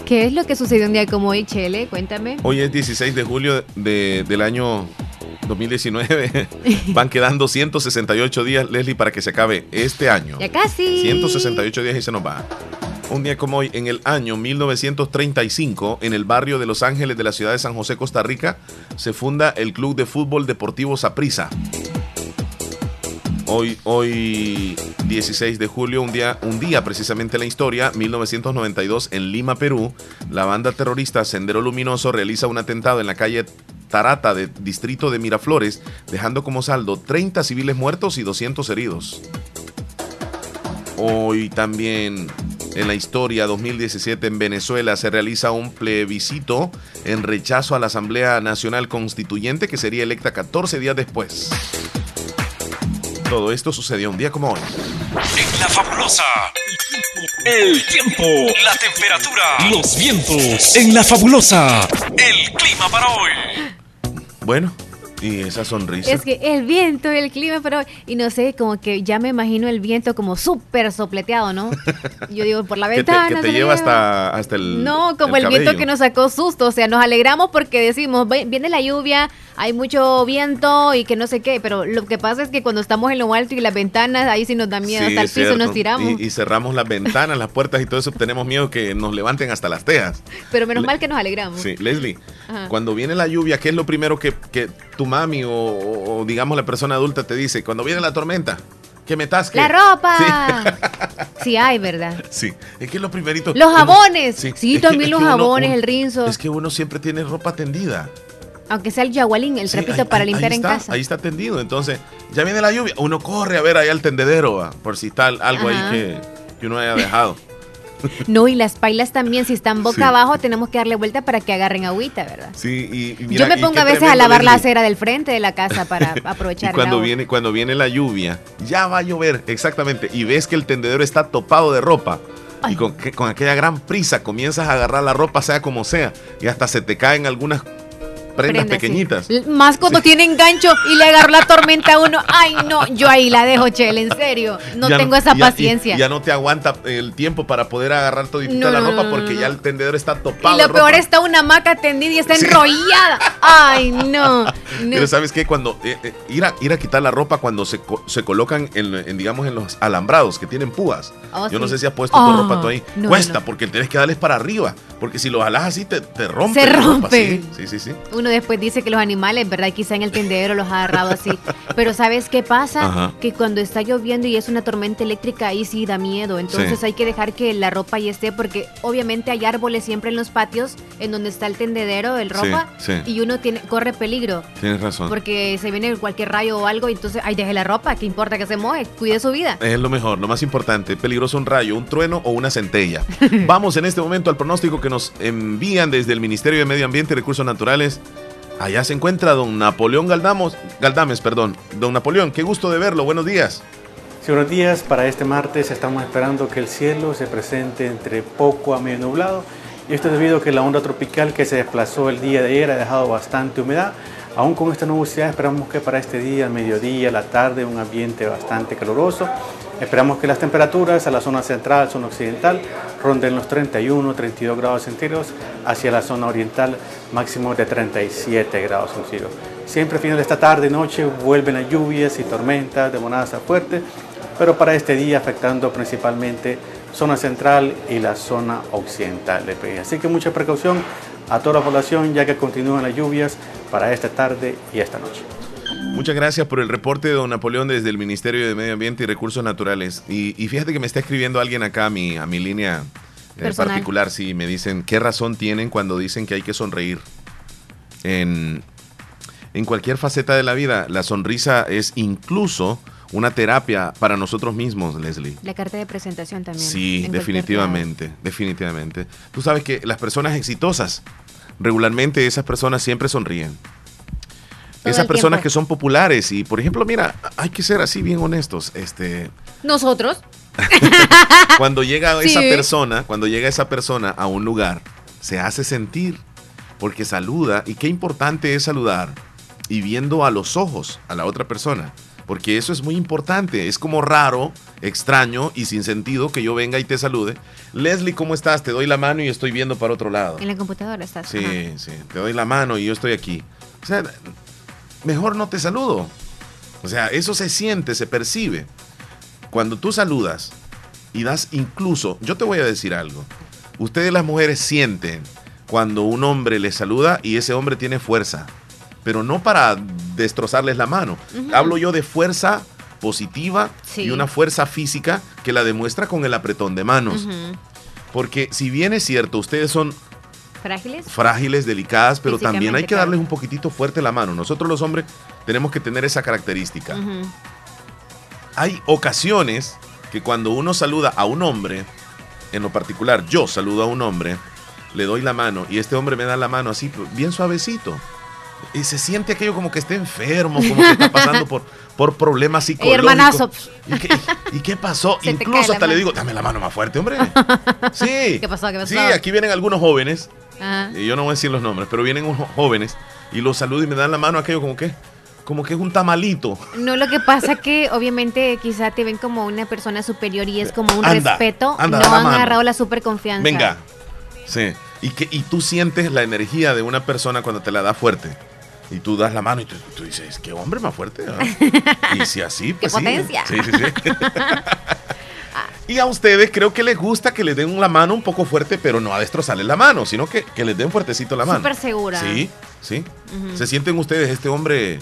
¿Qué es lo que sucedió un día como hoy, Chele? Cuéntame. Hoy es 16 de julio de- del año 2019. Van quedando 168 días, Leslie, para que se acabe este año. Ya casi. 168 días y se nos va. Un día como hoy, en el año 1935, en el barrio de Los Ángeles de la ciudad de San José, Costa Rica, se funda el Club de Fútbol Deportivo Saprissa. Hoy, hoy 16 de julio, un día, un día precisamente en la historia, 1992, en Lima, Perú, la banda terrorista Sendero Luminoso realiza un atentado en la calle Tarata del distrito de Miraflores, dejando como saldo 30 civiles muertos y 200 heridos. Hoy también en la historia 2017 en Venezuela se realiza un plebiscito en rechazo a la Asamblea Nacional Constituyente que sería electa 14 días después. Todo esto sucedió un día como hoy. En la fabulosa. El tiempo, la temperatura, los vientos. En la fabulosa. El clima para hoy. Bueno, Y esa sonrisa. Es que el viento, el clima, pero. Y no sé, como que ya me imagino el viento como súper sopleteado, ¿no? Yo digo, por la que te, ventana. que te lleva hasta, hasta el. No, como el, viento que nos sacó susto. O sea, nos alegramos porque decimos, "Ve- viene la lluvia, hay mucho viento y que no sé qué. Pero lo que pasa es que cuando estamos en lo alto y las ventanas, ahí sí nos da miedo. Sí, hasta el es piso cierto. nos tiramos. Y, y cerramos las ventanas, las puertas y todo eso. Tenemos miedo que nos levanten hasta las tejas. pero menos Le- mal que nos alegramos. Sí, Leslie, Ajá. cuando viene la lluvia, ¿qué es lo primero que, que tu mami o, o, digamos la persona adulta te dice? Cuando viene la tormenta, que metas que ¡La ropa! Sí. hay, ¿verdad? Sí, es que lo primerito. Los uno- jabones. Sí, es que- también los uno- jabones, uno- el rinzo. Es que uno siempre tiene ropa tendida. Aunque sea el yagualín, el Sí, trapito ahí- para ahí- limpiar ahí en está, casa. Ahí está tendido. Entonces, ya viene la lluvia. Uno corre a ver ahí al tendedero, va, por si está algo Ajá. ahí que, que uno haya dejado. No, y las pailas también, si están boca Sí. abajo, tenemos que darle vuelta para que agarren agüita, ¿verdad? Sí, y, y Yo me y pongo a veces a lavar la acera del frente de la casa para Y aprovechar el cuando viene, cuando viene la lluvia, ya va a llover, exactamente, y ves que el tendedero está topado de ropa. Ay. Y con, con aquella gran prisa comienzas a agarrar la ropa, sea como sea, y hasta se te caen algunas prendas Prenda, sí. pequeñitas. Más cuando tienen gancho y le agarró la tormenta a uno. Ay, no, yo ahí la dejo, Chel, en serio. No Ya tengo esa ya- y- paciencia. Ya, no te aguanta el tiempo para poder agarrar toditita No, la ropa porque ya el tendedero está topado. y lo peor está una hamaca tendida y está Sí. enrollada. Ay, no. no. Pero sabes qué, cuando eh, eh, ir, a, ir a quitar la ropa cuando se, co- se colocan en, en, digamos en los alambrados que tienen púas. Oh, Yo no sí. sé si has puesto Oh, tu ropa tú ahí. Cuesta porque tienes que darles para arriba, porque si lo jalas así te, te rompe. Se ropa, rompe. Sí, sí, sí, sí. Uno después dice que los animales, ¿verdad? Quizá en el tendedero los ha agarrado así. Pero ¿sabes qué pasa? Ajá. Que cuando está lloviendo y es una tormenta eléctrica, ahí sí da miedo. Entonces Sí. hay que dejar que la ropa ahí esté, porque obviamente hay árboles siempre en los patios, en donde está el tendedero, el ropa, sí. y uno tiene, corre peligro. Tienes razón. Porque se viene cualquier rayo o algo, y entonces, ay, deje la ropa, ¿qué importa que se moje? Cuide su vida. Es lo mejor, lo más importante. Peligroso un rayo, un trueno o una centella. Vamos en este momento al pronóstico que nos envían desde el Ministerio de Medio Ambiente y Recursos Naturales. Allá se encuentra don Napoleón Galdamos, Galdames. Perdón. Don Napoleón, qué gusto de verlo. Buenos días. Sí, buenos días. Para este martes estamos esperando que el cielo se presente entre poco a medio nublado. Y esto es debido a que la onda tropical que se desplazó el día de ayer ha dejado bastante humedad. Aún con esta nubosidad esperamos que para este día, mediodía, la tarde, un ambiente bastante caluroso. Esperamos que las temperaturas a la zona central, zona occidental, ronden los 31, 32 grados centígrados, hacia la zona oriental máximo de 37 grados centígrados. Siempre a final de esta tarde y noche vuelven las lluvias y tormentas de bonanza fuerte, pero para este día afectando principalmente zona central y la zona occidental del país. Así que mucha precaución a toda la población ya que continúan las lluvias para esta tarde y esta noche. Muchas gracias por el reporte de don Napoleón desde el Ministerio de Medio Ambiente y Recursos Naturales. Y, y fíjate que me está escribiendo alguien acá a mi, a mi línea eh, particular. Sí, me dicen, ¿qué razón tienen cuando dicen que hay que sonreír? En, en cualquier faceta de la vida, la sonrisa es incluso una terapia para nosotros mismos, Leslie. La carta de presentación también. Sí, definitivamente, definitivamente. Tú sabes que las personas exitosas, regularmente esas personas siempre sonríen. Esas personas tiempo. que son populares y, por ejemplo, mira, hay que ser así bien honestos. Este. Nosotros. cuando llega Sí. esa persona, cuando llega esa persona a un lugar, se hace sentir porque saluda y qué importante es saludar y viendo a los ojos a la otra persona, porque eso es muy importante, es como raro, extraño y sin sentido que yo venga y te salude. Leslie, ¿cómo estás? Te doy la mano y estoy viendo para otro lado. En la computadora estás. Sí, ajá. sí, te doy la mano y yo estoy aquí. O sea, mejor no te saludo. O sea, eso se siente, se percibe. Cuando tú saludas y das incluso, yo te voy a decir algo. Ustedes las mujeres sienten cuando un hombre les saluda y ese hombre tiene fuerza, pero no para destrozarles la mano. Hablo yo de fuerza positiva Sí. y una fuerza física que la demuestra con el apretón de manos. Porque si bien es cierto, ustedes son ¿Frágiles? frágiles, delicadas, pero también hay que darles un poquitito fuerte la mano. Nosotros los hombres tenemos que tener esa característica. Hay ocasiones que cuando uno saluda a un hombre, en lo particular yo saludo a un hombre, le doy la mano y este hombre me da la mano así, bien suavecito. Y se siente aquello como que está enfermo, como que está pasando por, por problemas psicológicos. hermanazo. ¿Y qué, y qué pasó? Se Incluso hasta le digo, dame la mano más fuerte, hombre. Sí. ¿Qué pasó? ¿Qué pasó? Sí, aquí vienen algunos jóvenes, Ajá. y yo no voy a decir los nombres, pero vienen unos jóvenes y los saludo y me dan la mano aquello como que, como que es un tamalito. No, lo que pasa que obviamente quizá te ven como una persona superior y es como un Anda, respeto. anda, no han mano. agarrado la super confianza. Venga. Sí. Y, que, y tú sientes la energía de una persona cuando te la da fuerte. Y tú das la mano y tú, tú dices, qué hombre más fuerte. ¿ah?". Y si así, pues sí. potencia. Sí, sí, sí. y a ustedes creo que les gusta que les den la mano un poco fuerte, pero no a destrozarles la mano, sino que, que les den fuertecito la mano. Súper segura. Sí, sí. Se sienten ustedes, este hombre,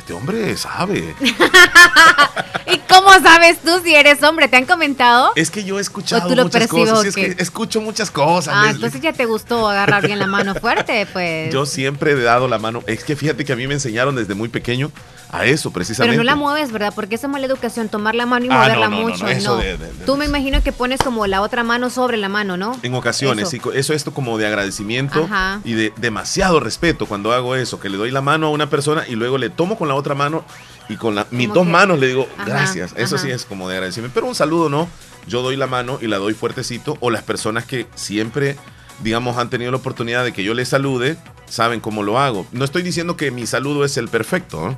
este hombre sabe. ¿Y cómo sabes tú si eres hombre? ¿Te han comentado? Es que yo he escuchado ¿O tú lo muchas cosas. o sí, es qué? que escucho muchas cosas. Ah, Leslie. entonces ya te gustó agarrar bien la mano fuerte, pues. Yo siempre he dado la mano. Es que fíjate que a mí me enseñaron desde muy pequeño a eso, precisamente. Pero no la mueves, ¿verdad? Porque esa es mala educación, tomar la mano y Ah, moverla no, no, mucho. no, eso de- de- de- Tú me imagino que pones como la otra mano sobre la mano, ¿no? En ocasiones, Eso. sí, eso es esto como de agradecimiento Ajá. y de demasiado respeto cuando hago eso, que le doy la mano a una persona y luego le tomo con la otra mano y con la- mis dos que- manos le digo Ajá, gracias. Eso ajá. sí es como de agradecimiento. Pero un saludo no, yo doy la mano y la doy fuertecito o las personas que siempre, digamos, han tenido la oportunidad de que yo les salude, saben cómo lo hago. No estoy diciendo que mi saludo es el perfecto,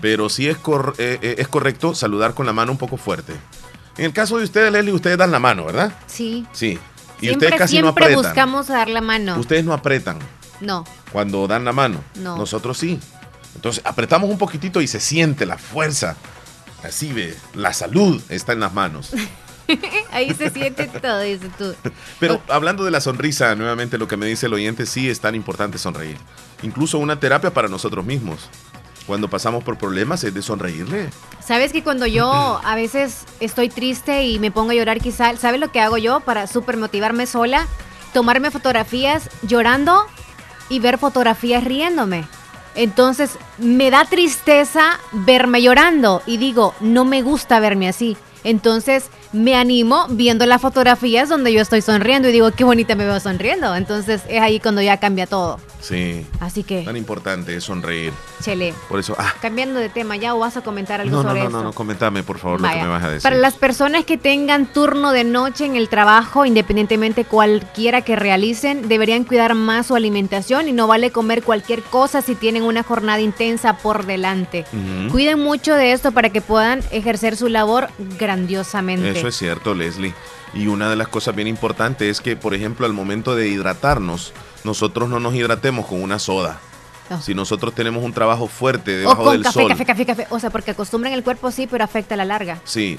pero sí es, cor- eh, eh, es correcto saludar con la mano un poco fuerte. En el caso de ustedes, Leslie, ustedes dan la mano, ¿verdad? Sí. Sí. Y siempre ustedes casi no apretan. buscamos dar la mano. Ustedes no apretan No. cuando dan la mano. No. Nosotros sí. Entonces apretamos un poquitito y se siente la fuerza. Así ve, la salud está en las manos. Ahí se siente todo, tú. Pero hablando de la sonrisa, nuevamente lo que me dice el oyente, sí es tan importante sonreír. Incluso una terapia para nosotros mismos. Cuando pasamos por problemas es de sonreírle. Sabes que cuando yo a veces estoy triste y me pongo a llorar quizá, ¿sabes lo que hago yo para super motivarme sola? Tomarme fotografías llorando y ver fotografías riéndome. Entonces me da tristeza verme llorando y digo, no me gusta verme así. Entonces me animo viendo las fotografías donde yo estoy sonriendo y digo, qué bonita me veo sonriendo. Entonces es ahí cuando ya cambia todo. Sí. Así que, Tan importante es sonreír. chele, Por eso, ah, cambiando de tema, ¿ya o vas a comentar algo no, no, sobre no, esto? no, no, comentame por favor lo que me vas a decir. Para las personas que tengan turno de noche en el trabajo, independientemente cualquiera que realicen, deberían cuidar más su alimentación y no vale comer cualquier cosa si tienen una jornada intensa por delante. Cuiden mucho de esto para que puedan ejercer su labor grandiosamente. Eso es cierto, Leslie. Y una de las cosas bien importantes es que, por ejemplo, al momento de hidratarnos, nosotros no nos hidratemos con una soda. No. Si nosotros tenemos un trabajo fuerte o debajo con del café, sol. café, café, café. O sea, porque acostumbran el cuerpo sí, pero afecta a la larga. Sí,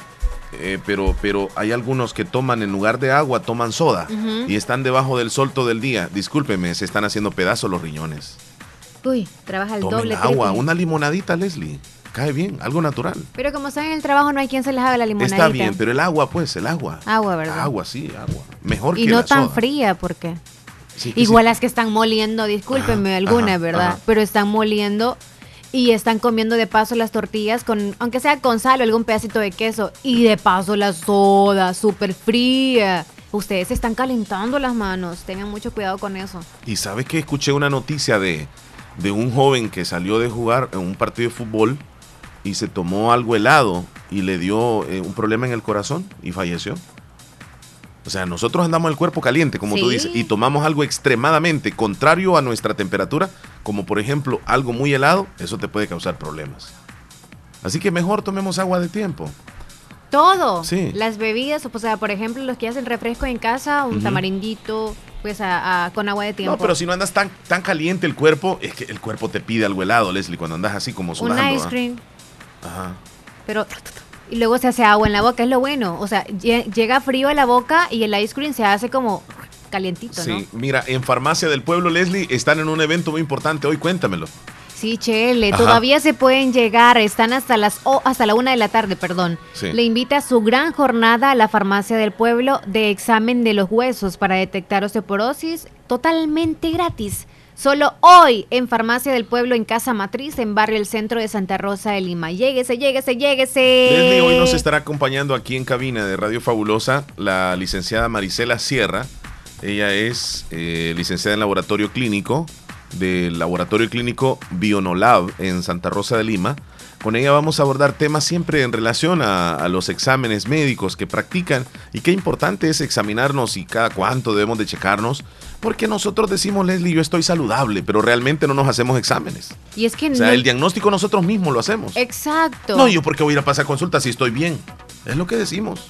eh, pero, pero hay algunos que toman en lugar de agua, toman soda. Y están debajo del sol todo el día. Discúlpeme, se están haciendo pedazos los riñones. Uy, trabaja el Tomen doble. agua, triple. una limonadita, Leslie. Cae bien, algo natural. Pero como están en el trabajo, no hay quien se les haga la limonadita. Está bien, pero el agua, pues, el agua. Agua, ¿verdad? Agua, sí, agua. Mejor Y que no la tan soda. fría, porque... Sí, Igual sí. las que están moliendo, discúlpenme Ajá, alguna, ajá, ¿verdad? ajá. Pero están moliendo y están comiendo de paso las tortillas con, aunque sea con sal o algún pedacito de queso. Y de paso la soda, súper fría. Ustedes se están calentando las manos. Tengan mucho cuidado con eso. Y sabes que escuché una noticia de, de un joven que salió de jugar en un partido de fútbol y se tomó algo helado y le dio eh, un problema en el corazón y falleció. O sea, nosotros andamos el cuerpo caliente, como tú Sí. dices, y tomamos algo extremadamente contrario a nuestra temperatura, como por ejemplo algo muy helado, eso te puede causar problemas. Así que mejor tomemos agua de tiempo. Todo. Sí. Las bebidas, o sea, por ejemplo, los que hacen refresco en casa, un Ujú. tamarindito, pues a- a- con agua de tiempo. No, pero si no andas tan, tan caliente el cuerpo, es que el cuerpo te pide algo helado, Leslie, cuando andas así como un sudando. ice ¿ah? cream. Ajá. Pero y luego se hace agua en la boca, es lo bueno. O sea, lle- llega frío a la boca y el ice cream se hace como calientito, Sí, ¿no? mira, en Farmacia del Pueblo, Leslie, están en un evento muy importante hoy, cuéntamelo. Sí, Chele, Ajá. todavía se pueden llegar, están hasta las o hasta la una de la tarde, perdón. Sí. Le invita a su gran jornada a la farmacia del pueblo de examen de los huesos para detectar osteoporosis totalmente gratis. Solo hoy en Farmacia del Pueblo en Casa Matriz, en Barrio El Centro de Santa Rosa de Lima. Lléguese, lléguese, lléguese. Leslie, hoy nos estará acompañando aquí en cabina de Radio Fabulosa la licenciada Marisela Sierra. Ella es eh, licenciada en laboratorio clínico del laboratorio clínico Bionolab en Santa Rosa de Lima. Con ella vamos a abordar temas siempre en relación a, a, los exámenes médicos que practican y qué importante es examinarnos y cada cuánto debemos de checarnos, porque nosotros decimos, Leslie, yo estoy saludable, pero realmente no nos hacemos exámenes. Y es que O sea, no- el diagnóstico nosotros mismos lo hacemos. Exacto. No, yo porque voy a ir a pasar consulta si estoy bien. Es lo que decimos.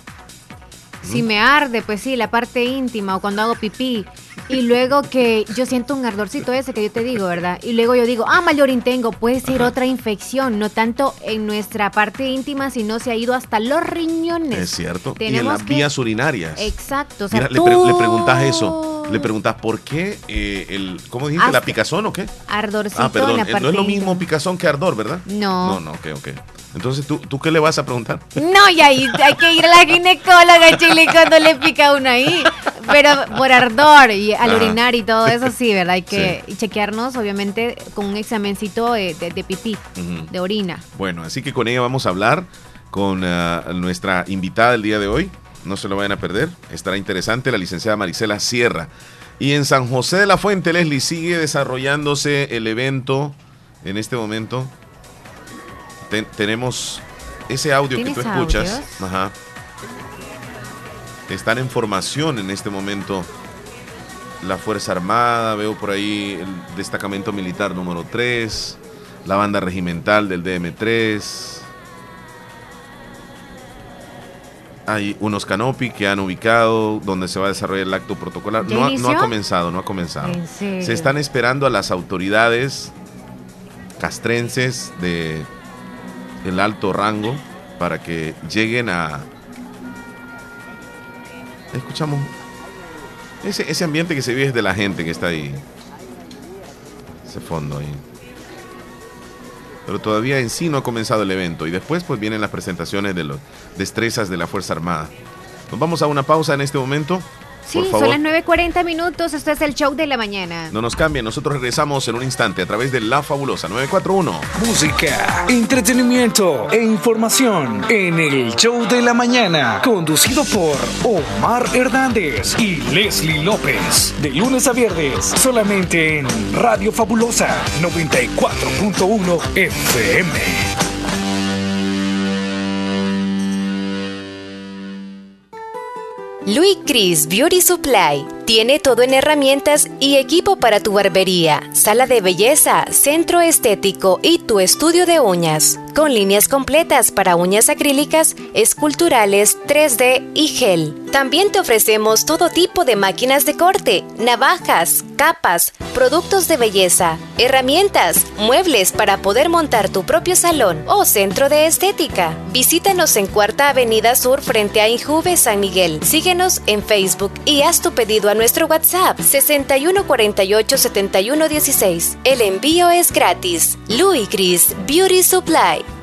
Si me arde, pues sí, la parte íntima o cuando hago pipí. Y luego que yo siento un ardorcito ese que yo te digo, ¿verdad? Y luego yo digo, ah, mayorín tengo, puede ser Ajá. otra infección, no tanto en nuestra parte íntima, sino se ha ido hasta los riñones. Es cierto. y en Tenemos las que- vías urinarias. Exacto. O sea, Mira, le, pre- le preguntas eso. Le preguntas por qué eh, el. ¿Cómo dijiste? ¿La picazón o qué? Ardorcito Ah, perdón. en la eh, parte No es lo mismo picazón que ardor, ¿verdad? No. No, no, ok, ok. Entonces, ¿tú, ¿tú qué le vas a preguntar? No, y ahí hay que ir a la ginecóloga, Chile, cuando le pica uno ahí. Pero por ardor y al Ajá. orinar y todo eso, sí, ¿verdad? Hay que chequearnos, obviamente, con un examencito de, de- de pipí, de orina. Bueno, así que con ella vamos a hablar con ah, nuestra invitada del día de hoy. No se lo vayan a perder. Estará interesante la licenciada Marisela Sierra. Y en San José de la Fuente, Leslie, sigue desarrollándose el evento en este momento. Ten- tenemos ese audio que tú ¿Tienes escuchas. audios? Ajá. Están en formación en este momento la Fuerza Armada, veo por ahí el destacamento militar número 3, la banda regimental del DM3. Hay unos canopy que han ubicado donde se va a desarrollar el acto protocolar. ¿Ya No, ha- no ha comenzado, no ha comenzado. Se están esperando a las autoridades castrenses de el alto rango para que lleguen a escuchamos ese, ese ambiente que se vive es de la gente que está ahí. Ese fondo ahí. Pero todavía en sí no ha comenzado el evento. Y después pues vienen las presentaciones de las destrezas de la Fuerza Armada. Nos vamos a una pausa en este momento Sí, por son las 9.40 minutos, esto es el show de la mañana. no nos cambien, nosotros regresamos en un instante a través de La Fabulosa 941 Música, entretenimiento e información en el show de la mañana, conducido por Omar Hernández y Leslie López. De lunes a viernes, solamente en Radio Fabulosa 94.1 FM. Louis Chris Beauty Supply tiene todo en herramientas y equipo para tu barbería, sala de belleza, centro estético y tu estudio de uñas, con líneas completas para uñas acrílicas, esculturales, 3D y gel. También te ofrecemos todo tipo de máquinas de corte, navajas, capas, productos de belleza, herramientas, muebles para poder montar tu propio salón o centro de estética. Visítanos en Cuarta Avenida Sur frente a Injuve San Miguel. Síguenos en Facebook y haz tu pedido a nuestro WhatsApp 61487116. El envío es gratis. Louis Chris Beauty Supply.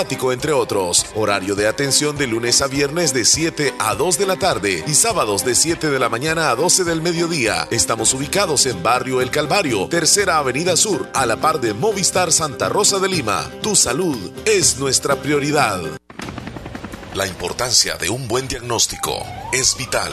entre otros. Horario de atención de lunes a viernes de 7 a 2 de la tarde y sábados de 7 de la mañana a 12 del mediodía. Estamos ubicados en Barrio El Calvario, Tercera Avenida Sur, a la par de Movistar Santa Rosa de Lima. Tu salud es nuestra prioridad. La importancia de un buen diagnóstico es vital.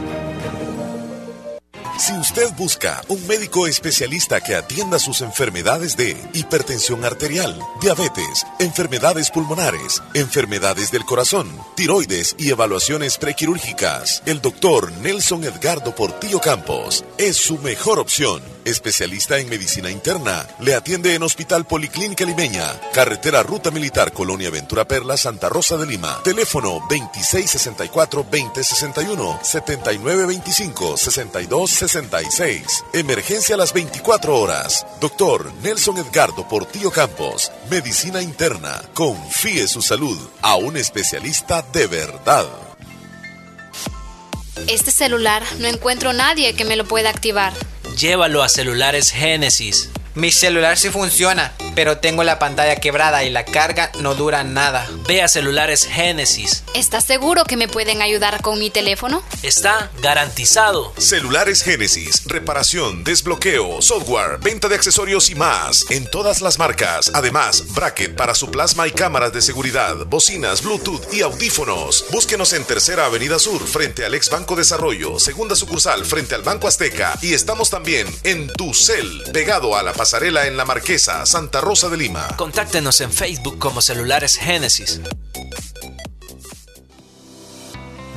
Si usted busca un médico especialista que atienda sus enfermedades de hipertensión arterial, diabetes, enfermedades pulmonares, enfermedades del corazón, tiroides y evaluaciones prequirúrgicas, el doctor Nelson Edgardo Portillo Campos es su mejor opción especialista en medicina interna. Le atiende en Hospital Policlínica Limeña, carretera Ruta Militar Colonia Ventura Perla, Santa Rosa de Lima. Teléfono 2664-2061, 7925-6266. Emergencia a las 24 horas. Doctor Nelson Edgardo Portillo Campos, medicina interna. Confíe su salud a un especialista de verdad. Este celular no encuentro nadie que me lo pueda activar. Llévalo a Celulares Génesis. Mi celular sí funciona, pero tengo la pantalla quebrada y la carga no dura nada. Ve a Celulares Génesis. ¿Estás seguro que me pueden ayudar con mi teléfono? Está garantizado. Celulares Génesis, reparación, desbloqueo, software, venta de accesorios y más en todas las marcas. Además, bracket para su plasma y cámaras de seguridad, bocinas, Bluetooth y audífonos. Búsquenos en Tercera Avenida Sur, frente al ex Banco Desarrollo, segunda sucursal frente al Banco Azteca y estamos también en Tucel, pegado a la pasarela en La Marquesa, Santa Rosa de Lima. Contáctenos en Facebook como Celulares Génesis.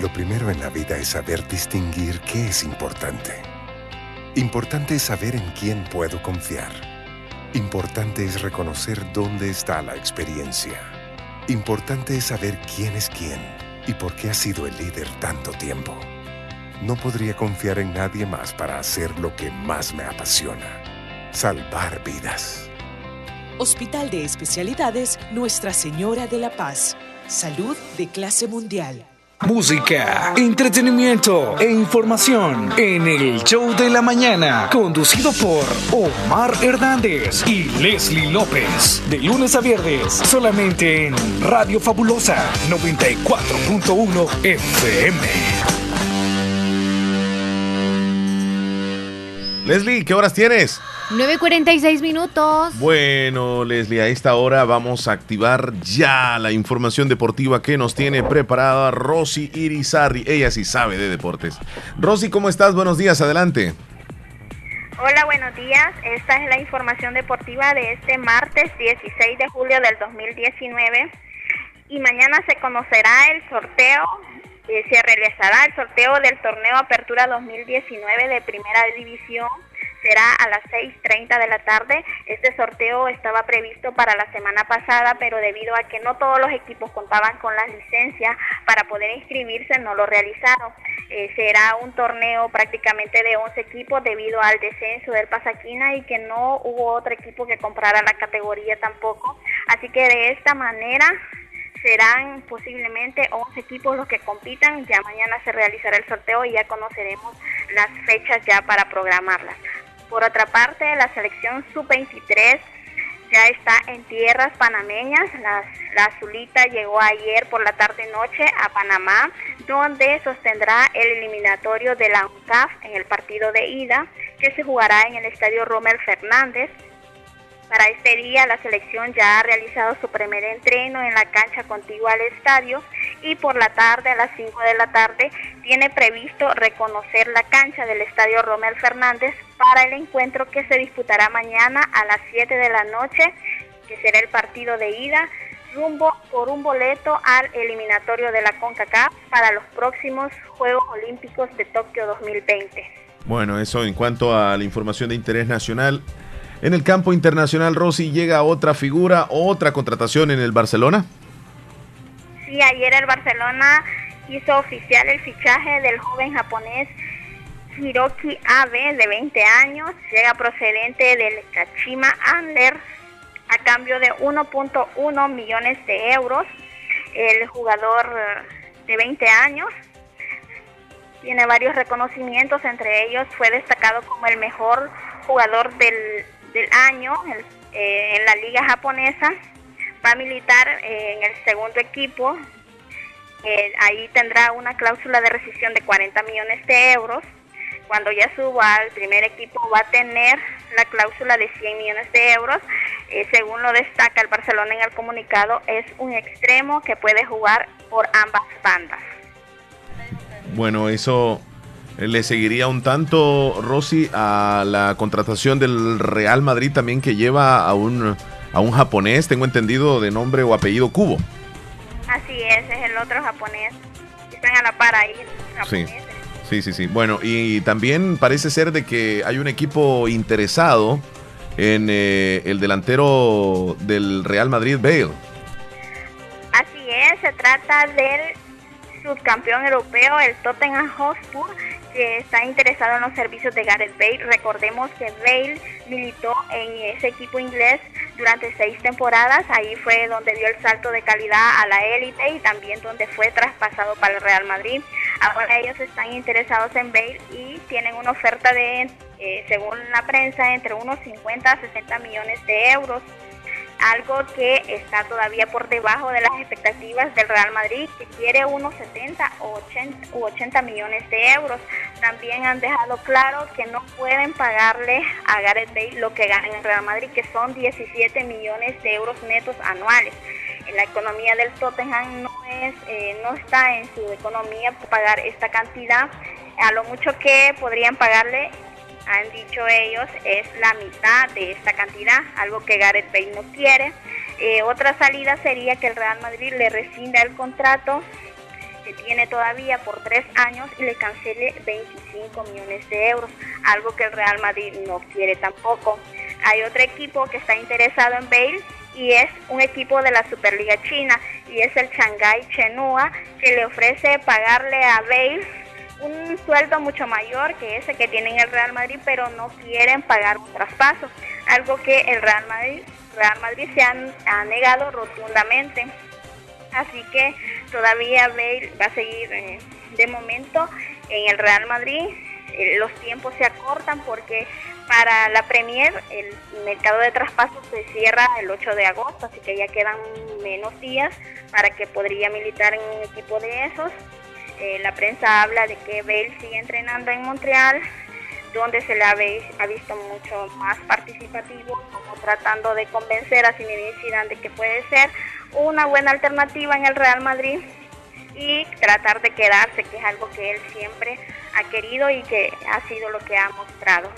Lo primero en la vida es saber distinguir qué es importante. Importante es saber en quién puedo confiar. Importante es reconocer dónde está la experiencia. Importante es saber quién es quién y por qué ha sido el líder tanto tiempo. No podría confiar en nadie más para hacer lo que más me apasiona salvar vidas. Hospital de Especialidades Nuestra Señora de la Paz. Salud de clase mundial. Música, entretenimiento e información en el show de la mañana, conducido por Omar Hernández y Leslie López. De lunes a viernes, solamente en Radio Fabulosa 94.1 FM. Leslie, ¿qué horas tienes? 9.46 minutos. Bueno, Leslie, a esta hora vamos a activar ya la información deportiva que nos tiene preparada Rosy Irizarri. Ella sí sabe de deportes. Rosy, ¿cómo estás? Buenos días, adelante. Hola, buenos días. Esta es la información deportiva de este martes 16 de julio del 2019. Y mañana se conocerá el sorteo, eh, se realizará el sorteo del torneo Apertura 2019 de Primera División será a las 6.30 de la tarde. Este sorteo estaba previsto para la semana pasada, pero debido a que no todos los equipos contaban con las licencias para poder inscribirse, no lo realizaron. Eh, será un torneo prácticamente de 11 equipos debido al descenso del Pasaquina y que no hubo otro equipo que comprara la categoría tampoco. Así que de esta manera serán posiblemente 11 equipos los que compitan. Ya mañana se realizará el sorteo y ya conoceremos las fechas ya para programarlas. Por otra parte, la selección sub-23 ya está en tierras panameñas. La, azulita llegó ayer por la tarde-noche a Panamá, donde sostendrá el eliminatorio de la UNCAF en el partido de ida, que se jugará en el estadio Rommel Fernández. Para este día, la selección ya ha realizado su primer entreno en la cancha contigua al estadio y por la tarde, a las 5 de la tarde, tiene previsto reconocer la cancha del estadio Rommel Fernández para el encuentro que se disputará mañana a las 7 de la noche, que será el partido de ida, rumbo por un boleto al eliminatorio de la CONCACAF para los próximos Juegos Olímpicos de Tokio 2020. Bueno, eso en cuanto a la información de interés nacional. En el campo internacional, Rossi, llega otra figura, otra contratación en el Barcelona. Sí, ayer el Barcelona hizo oficial el fichaje del joven japonés Hiroki Abe, de 20 años. Llega procedente del Kachima Antlers a cambio de 1.1 millones de euros. El jugador eh, de 20 años tiene varios reconocimientos, entre ellos fue destacado como el mejor jugador del, del año eh, en la liga japonesa. Va a militar eh, en el segundo equipo. ahí tendrá una cláusula de rescisión de 40 millones de euros. Cuando ya suba al primer equipo va a tener la cláusula de 100 millones de euros. Eh, según lo destaca el Barcelona en el comunicado, es un extremo que puede jugar por ambas bandas. Bueno, eso eh, le seguiría un tanto, Rosy, a la contratación del Real Madrid también que lleva a un, a un japonés, tengo entendido, de nombre o apellido Cubo. Así es, es el otro japonés. Están a la par ahí. Sí. Sí, sí, sí. Bueno, y también parece ser de que hay un equipo interesado en eh, el delantero del Real Madrid, Bale. Así es, se trata del subcampeón europeo, el Tottenham Hotspur, que está interesado en los servicios de Gareth Bale. Recordemos que Bale militó en ese equipo inglés durante seis temporadas. Ahí fue donde dio el salto de calidad a la élite y también donde fue traspasado para el Real Madrid. Ahora ellos están interesados en Bale y tienen una oferta de, eh, según la prensa, entre unos 50 a 60 millones de euros algo que está todavía por debajo de las expectativas del Real Madrid, que quiere unos 70 o 80, u 80 millones de euros. También han dejado claro que no pueden pagarle a Gareth Bale lo que gana el Real Madrid, que son 17 millones de euros netos anuales. La economía del Tottenham no, es, eh, no está en su economía pagar esta cantidad. A lo mucho que podrían pagarle han dicho ellos, es la mitad de esta cantidad, algo que Gareth Bale no quiere. Eh, otra salida sería que el Real Madrid le rescinda el contrato que tiene todavía por tres años y le cancele 25 millones de euros, algo que el Real Madrid no quiere tampoco. Hay otro equipo que está interesado en Bale y es un equipo de la Superliga China y es el Shanghai Chenhua que le ofrece pagarle a Bale un sueldo mucho mayor que ese que tienen el Real Madrid, pero no quieren pagar un traspaso, algo que el Real Madrid, Real Madrid se ha negado rotundamente. Así que todavía Bale va a seguir eh, de momento en el Real Madrid. Eh, los tiempos se acortan porque para la Premier el mercado de traspasos se cierra el 8 de agosto, así que ya quedan menos días para que podría militar en un equipo de esos. Eh, la prensa habla de que Bale sigue entrenando en Montreal, donde se le ha, visto mucho más participativo, como tratando de convencer a Zinedine Zidane de que puede ser una buena alternativa en el Real Madrid y tratar de quedarse, que es algo que él siempre ha querido y que ha sido lo que ha mostrado.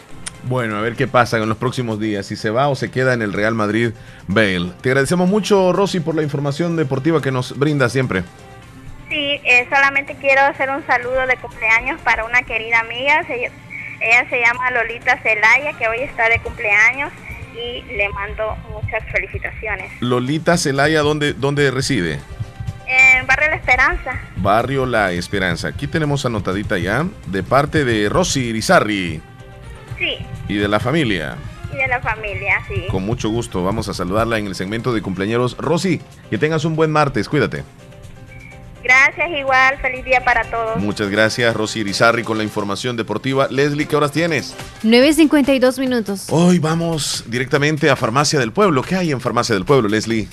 Bueno, a ver qué pasa en los próximos días, si se va o se queda en el Real Madrid Bale. Te agradecemos mucho, Rosy, por la información deportiva que nos brinda siempre. Sí, eh, solamente quiero hacer un saludo de cumpleaños para una querida amiga. ella se llama Lolita Celaya, que hoy está de cumpleaños y le mando muchas felicitaciones. Lolita Celaya, ¿dónde, dónde reside? En Barrio La Esperanza. Barrio La Esperanza. Aquí tenemos anotadita ya, de parte de Rosy Irizarri. Sí. Y de la familia. Y de la familia, sí. Con mucho gusto. Vamos a saludarla en el segmento de cumpleaños. Rosy, que tengas un buen martes. Cuídate. Gracias, igual. Feliz día para todos. Muchas gracias, Rosy Irizarri, con la información deportiva. Leslie, ¿qué horas tienes? 9.52 minutos. Hoy vamos directamente a Farmacia del Pueblo. ¿Qué hay en Farmacia del Pueblo, Leslie?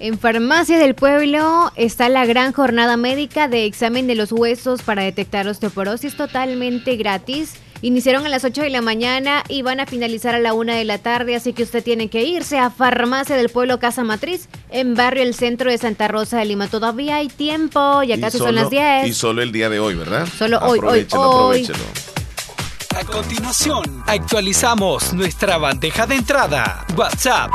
En Farmacia del Pueblo está la gran jornada médica de examen de los huesos para detectar osteoporosis totalmente gratis. Iniciaron a las 8 de la mañana y van a finalizar a la 1 de la tarde, así que usted tiene que irse a Farmacia del Pueblo Casa Matriz, en barrio El Centro de Santa Rosa de Lima. Todavía hay tiempo, ya casi son las 10. Y solo el día de hoy, ¿verdad? Solo hoy, hoy, hoy. A continuación, actualizamos nuestra bandeja de entrada. WhatsApp.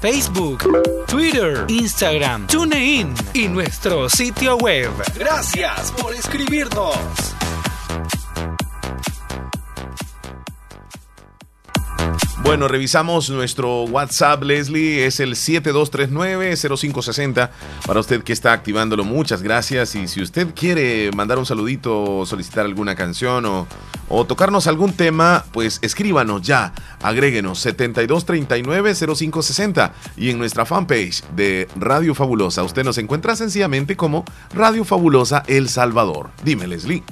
Facebook, Twitter, Instagram, TuneIn y nuestro sitio web. Gracias por escribirnos. Bueno, revisamos nuestro WhatsApp, Leslie, es el 7239-0560 para usted que está activándolo. Muchas gracias. Y si usted quiere mandar un saludito, o solicitar alguna canción o, o tocarnos algún tema, pues escríbanos ya. Agréguenos 7239-0560 y en nuestra fanpage de Radio Fabulosa. Usted nos encuentra sencillamente como Radio Fabulosa El Salvador. Dime, Leslie.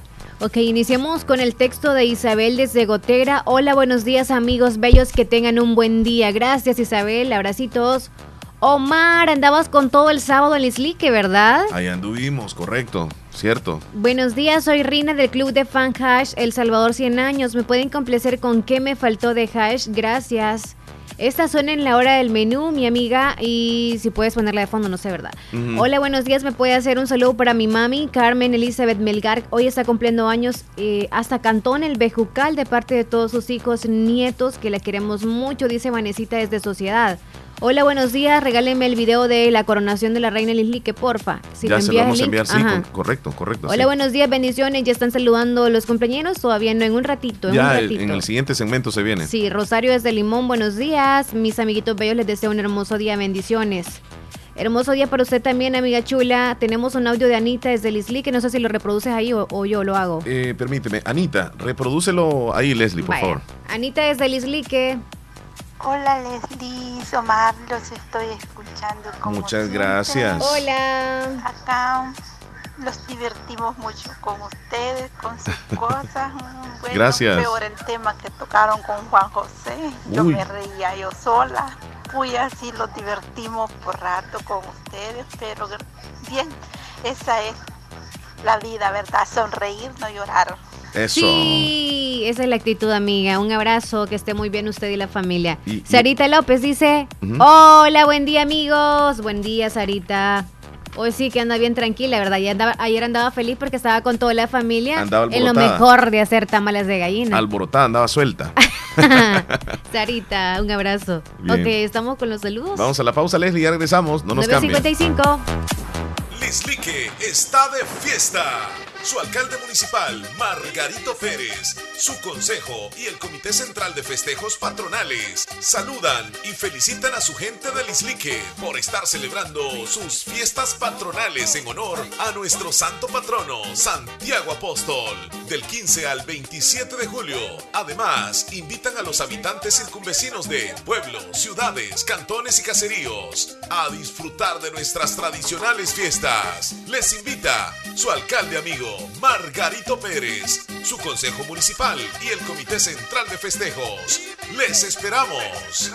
Ok, iniciamos con el texto de Isabel desde Gotera. Hola, buenos días amigos bellos, que tengan un buen día. Gracias Isabel, abracitos. Omar, andabas con todo el sábado en Islique, ¿verdad? Ahí anduvimos, correcto, cierto. Buenos días, soy Rina del club de fan Hash El Salvador 100 años. ¿Me pueden complacer con qué me faltó de Hash? Gracias. Esta suena en la hora del menú, mi amiga, y si puedes ponerla de fondo, no sé, ¿verdad? Hola, buenos días. ¿Me puede hacer un saludo para mi mami, Carmen Elizabeth Melgar? Hoy está cumpliendo años eh, hasta Cantón El Bejucal de parte de todos sus hijos, nietos, que la queremos mucho, dice Vanesita desde Sociedad. Hola, buenos días. Regáleme el video de la coronación de la reina Lislique, porfa. Si ya se lo vamos a enviar, sí, con- correcto, correcto. Hola, sí. buenos días, bendiciones. Ya están saludando los compañeros. Todavía no, en un ratito, en un Ya ratito. en el siguiente segmento se viene. Sí, Rosario desde Limón, buenos días. Mis amiguitos bellos les deseo un hermoso día, bendiciones. Hermoso día para usted también, amiga chula. Tenemos un audio de Anita desde Lisli, que no sé si lo reproduces ahí o, o yo lo hago. Eh, permíteme, Anita, reprodúcelo ahí, Leslie, por Vaya. favor. Anita desde Lisli, que Hola Leslie, Omar, los estoy escuchando como Muchas siempre. gracias. Hola. Acá los divertimos mucho con ustedes, con sus cosas. Bueno, Gracias. Peor el tema que tocaron con Juan José. Yo Uy. me reía yo sola. Fui así, los divertimos por rato con ustedes, pero bien, esa es la vida, ¿verdad? Sonreír, no llorar. Eso. Sí, esa es la actitud, amiga. Un abrazo, que esté muy bien usted y la familia. Y- y- Sarita López dice. Hola, buen día, amigos. Buen día, Sarita. Hoy sí que anda bien tranquila, ¿verdad? Ya andaba- ayer andaba feliz porque estaba con toda la familia Andaba en lo mejor de hacer tamales de gallina. Alborotada, andaba suelta. Sarita, un abrazo. Bien. Ok, estamos con los saludos. Vamos a la pausa, Leslie, ya regresamos. No nos cambien. 9.55. Lislique está de fiesta. Su alcalde municipal, Margarito Pérez, su consejo y el Comité Central de Festejos Patronales saludan y felicitan a su gente de Lislique por estar celebrando sus fiestas patronales en honor a nuestro santo patrono, Santiago Apóstol, del 15 al 27 de julio. Además, invitan a los habitantes circunvecinos de pueblos, ciudades, cantones y caseríos a disfrutar de nuestras tradicionales fiestas. Les invita su alcalde amigo Margarito Pérez, su consejo municipal y el Comité Central de Festejos. Les esperamos.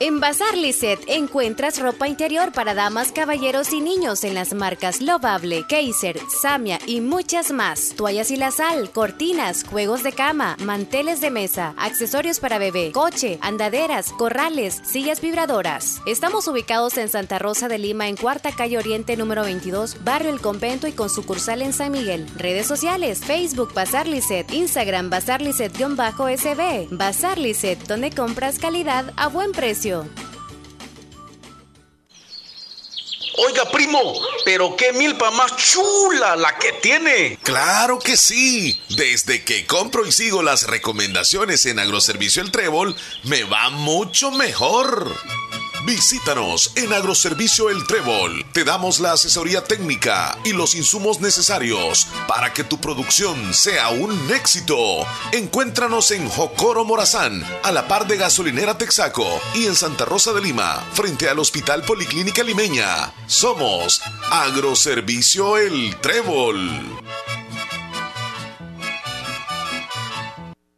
En Bazar Lisset encuentras ropa interior para damas, caballeros y niños en las marcas Lovable, Kaiser, Samia y muchas más. Toallas y la sal, cortinas, juegos de cama, manteles de mesa, accesorios para bebé, coche, andaderas, corrales, sillas vibradoras. Estamos ubicados en Santa Rosa de Lima en Cuarta Calle Oriente número 22, Barrio El Convento y con sucursal en San Miguel. Redes sociales, Facebook Bazar Lisset, Instagram Bazar Lisset-SB. Bazar Lisset, donde compras calidad a buen precio. Oiga, primo, pero qué milpa más chula la que tiene. Claro que sí. Desde que compro y sigo las recomendaciones en Agroservicio El Trébol, me va mucho mejor. Visítanos en Agroservicio El Trébol. Te damos la asesoría técnica y los insumos necesarios para que tu producción sea un éxito. Encuéntranos en Jocoro Morazán, a la par de Gasolinera Texaco y en Santa Rosa de Lima, frente al Hospital Policlínica Limeña. Somos Agroservicio El Trébol.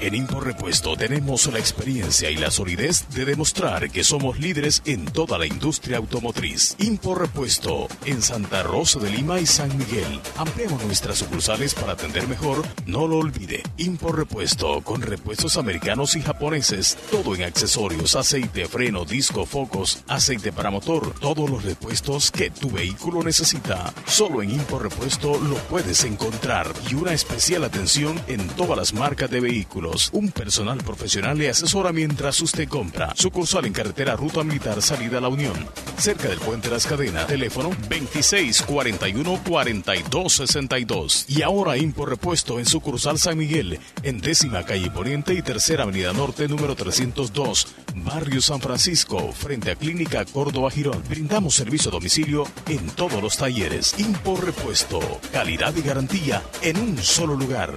En Impor Repuesto tenemos la experiencia y la solidez de demostrar que somos líderes en toda la industria automotriz. Impor Repuesto en Santa Rosa de Lima y San Miguel. Ampliamos nuestras sucursales para atender mejor. No lo olvide. Impor Repuesto con repuestos americanos y japoneses. Todo en accesorios, aceite, freno, disco, focos, aceite para motor. Todos los repuestos que tu vehículo necesita. Solo en Impor Repuesto lo puedes encontrar. Y una especial atención en todas las marcas de vehículos. Un personal profesional le asesora mientras usted compra. Sucursal en carretera Ruta Militar Salida la Unión. Cerca del Puente Las Cadenas. Teléfono 2641-4262. Y ahora Impor Repuesto en sucursal San Miguel. En décima calle Poniente y tercera avenida Norte número 302. Barrio San Francisco. Frente a Clínica Córdoba Girón. Brindamos servicio a domicilio en todos los talleres. Impor Repuesto. Calidad y garantía en un solo lugar.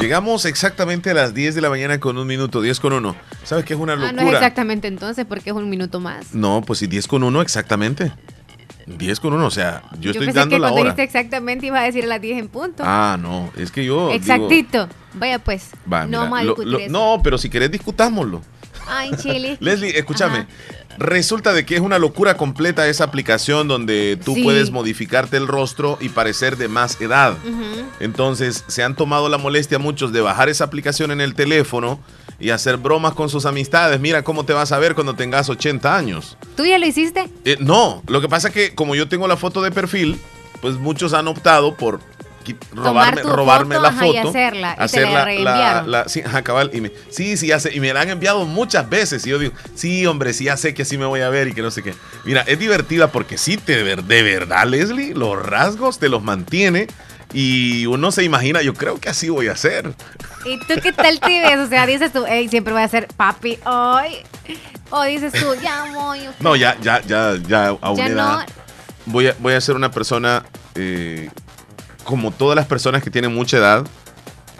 Llegamos exactamente a las 10 de la mañana con un minuto, 10 con 1. ¿Sabes qué es una Ah, locura? no es exactamente entonces, porque es un minuto más. No, pues sí, 10 con 1 exactamente. 10 con 1, o sea, yo, estoy pensé dando que la cuando hora. dijiste exactamente iba a decir a las 10 en punto. Ah, no, es que yo. digo- Exactito. Vaya pues. Va, no mira, vamos a lo- discutir lo- eso. no, pero si querés discutámoslo. Ay, Chile. Leslie, escúchame. Ajá. Resulta de que es una locura completa esa aplicación donde tú Sí. puedes modificarte el rostro y parecer de más edad. Entonces, se han tomado la molestia muchos de bajar esa aplicación en el teléfono y hacer bromas con sus amistades. Mira cómo te vas a ver cuando tengas 80 años. ¿Tú ya lo hiciste? Eh, no, lo que pasa es que como yo tengo la foto de perfil, pues muchos han optado por robarme, tu robarme foto, la ajá, y foto, hacerla, y te hacer la la- reenviaron. la- sí, ajá, cabal, y me- sí, sí, ya sé, y me la han enviado muchas veces y yo digo, sí, hombre, sí, ya sé que así me voy a ver y que no sé qué. Mira, es divertida porque sí, te, de, ver- de verdad, Leslie, los rasgos te los mantiene y uno se imagina, yo creo que así voy a hacer. ¿Y tú qué tal te ves? O sea, dices tú, hey, siempre voy a ser papi hoy. O dices tú, ya voy. ok. No, ya, ya, ya, ya a una Ya edad no. voy a, voy a ser una persona eh, como todas las personas que tienen mucha edad,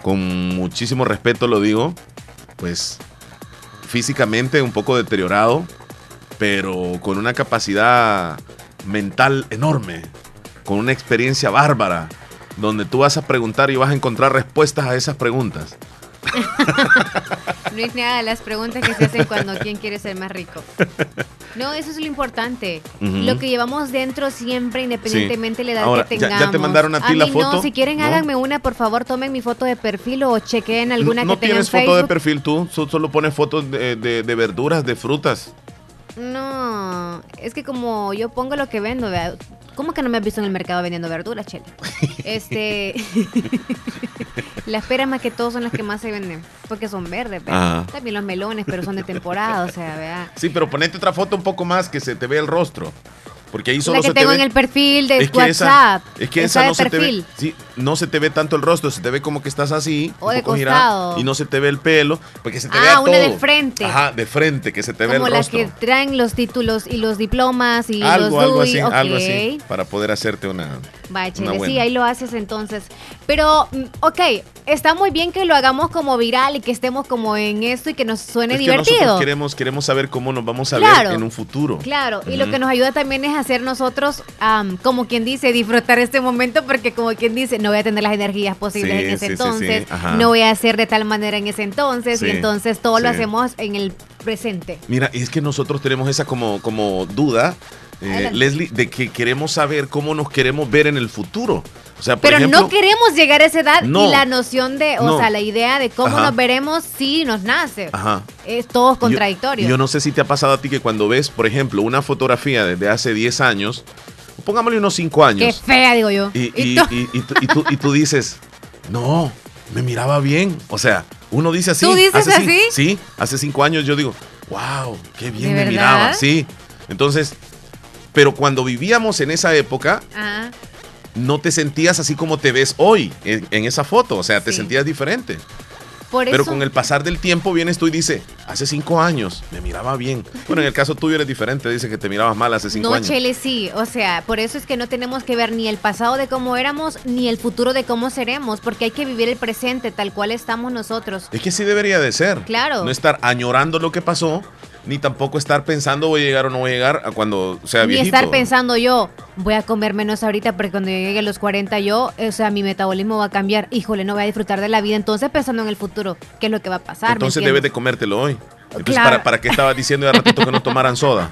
con muchísimo respeto lo digo, pues físicamente un poco deteriorado, pero con una capacidad mental enorme, con una experiencia bárbara, donde tú vas a preguntar y vas a encontrar respuestas a esas preguntas. No es nada las preguntas que se hacen cuando quién quiere ser más rico. No, eso es lo importante. Lo que llevamos dentro siempre, independientemente de la edad Ahora, que ¿ya- ya tengamos. te mandaron a ti la mí foto? No, si quieren ¿No? háganme una, por favor, tomen mi foto de perfil o chequen alguna no que tenga en tienes foto de perfil tú, so- solo pones fotos de, de- de verduras, de frutas. No, es que como yo pongo lo que vendo, vea, ¿cómo que no me has visto en el mercado vendiendo verduras, Chele? Este, las peras más que todo son las que más se venden, porque son verdes, vea. Ajá. También los melones, pero son de temporada, o sea, vea. Sí, pero ponete otra foto un poco más que se te ve el rostro. Porque ahí solo La que se te tengo ve- en el perfil de Es que esa- WhatsApp. es que esa esa de no se te ve, sí, no se te ve tanto el rostro, se te ve como que estás así, O de y no se te ve el pelo, porque se te Ah, vea una de todo. frente. Ajá, de frente, que se te ve Como el las rostro. que traen los títulos y los diplomas y algo, los algo DUI, así, algo así, para poder hacerte una, Vaya, sí, ahí lo haces entonces. Pero, mm, ok, está muy bien que lo hagamos como viral y que estemos como en esto y que nos suene Es que divertido. nosotros queremos, queremos saber cómo nos vamos a Claro. ver en un futuro. Claro, y lo que nos ayuda también es hacer nosotros, am, como quien dice, disfrutar este momento, porque como quien dice, no voy a tener las energías posibles Sí, en ese sí, entonces, sí, no voy a hacer de tal manera en ese entonces, y entonces todo lo hacemos en el presente. Mira, y es que nosotros tenemos esa como, como duda, eh. Leslie, de que queremos saber cómo nos queremos ver en el futuro. O sea, por Pero ejemplo, no queremos llegar a esa edad No. y la noción de, o No. sea, la idea de cómo Ajá. nos veremos si nos nace. Ajá. Es todo contradictorio. Yo, no sé si te ha pasado a ti que cuando ves, por ejemplo, una fotografía desde hace 10 años, pongámosle unos 5 Qué años, fea, digo yo. y, Y y- tú- y- tú, y tú- y tú dices, no, me miraba bien. O sea, uno dice así. ¿Tú dices así? Sí, hace 5 años yo digo, wow, qué bien ¿De me verdad? miraba. Sí. Entonces, pero cuando vivíamos en esa época, Ajá. No te sentías así como te ves hoy en, en esa foto. O sea, te Sí. sentías diferente. Por Pero eso, con el pasar del tiempo vienes tú y dices, hace cinco años me miraba bien. Bueno, en el caso tuyo eres diferente, dice que te mirabas mal hace cinco no, años. Chele, sí. O sea, por eso es que no tenemos que ver ni el pasado de cómo éramos, ni el futuro de cómo seremos, porque hay que vivir el presente tal cual estamos nosotros. Es que sí debería de ser. Claro. No estar añorando lo que pasó, ni tampoco estar pensando voy a llegar o no voy a llegar a cuando sea Ni viejito. estar pensando yo, voy a comer menos ahorita porque cuando llegue a los 40 yo, o sea, mi metabolismo va a cambiar. Híjole, no voy a disfrutar de la vida. Entonces pensando en el futuro, ¿qué es lo que va a pasar? ¿me Entonces debes de comértelo hoy. Entonces, Claro. ¿para, ¿para qué estabas diciendo de ratito que no tomaran soda?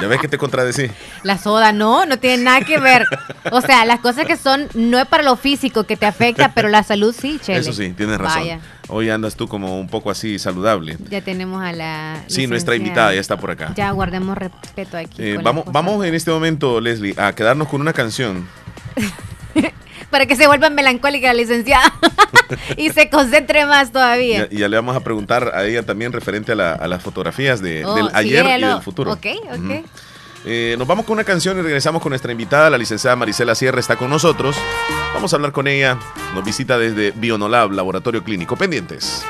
Ya ves que te contradecí. La soda no, no tiene nada que ver. O sea, las cosas que son, no es para lo físico que te afecta, pero la salud sí, Chele. Eso sí, tienes razón. Vaya, Hoy andas tú como un poco así saludable. ya tenemos a la. Sí, nuestra invitada ya está por acá. Ya guardemos respeto aquí. Eh, vamos, vamos en este momento, Leslie, a quedarnos con una canción. Para que se vuelva melancólica la licenciada y se concentre más todavía. Y, ya le vamos a preguntar a ella también referente a, la- a las fotografías de, Oh, del sí, ayer y del futuro. Ok, ok. Eh, nos vamos con una canción y regresamos con nuestra invitada, la licenciada Marisela Sierra está con nosotros. Vamos a hablar con ella. Nos visita desde Bionolab, Laboratorio Clínico. Pendientes.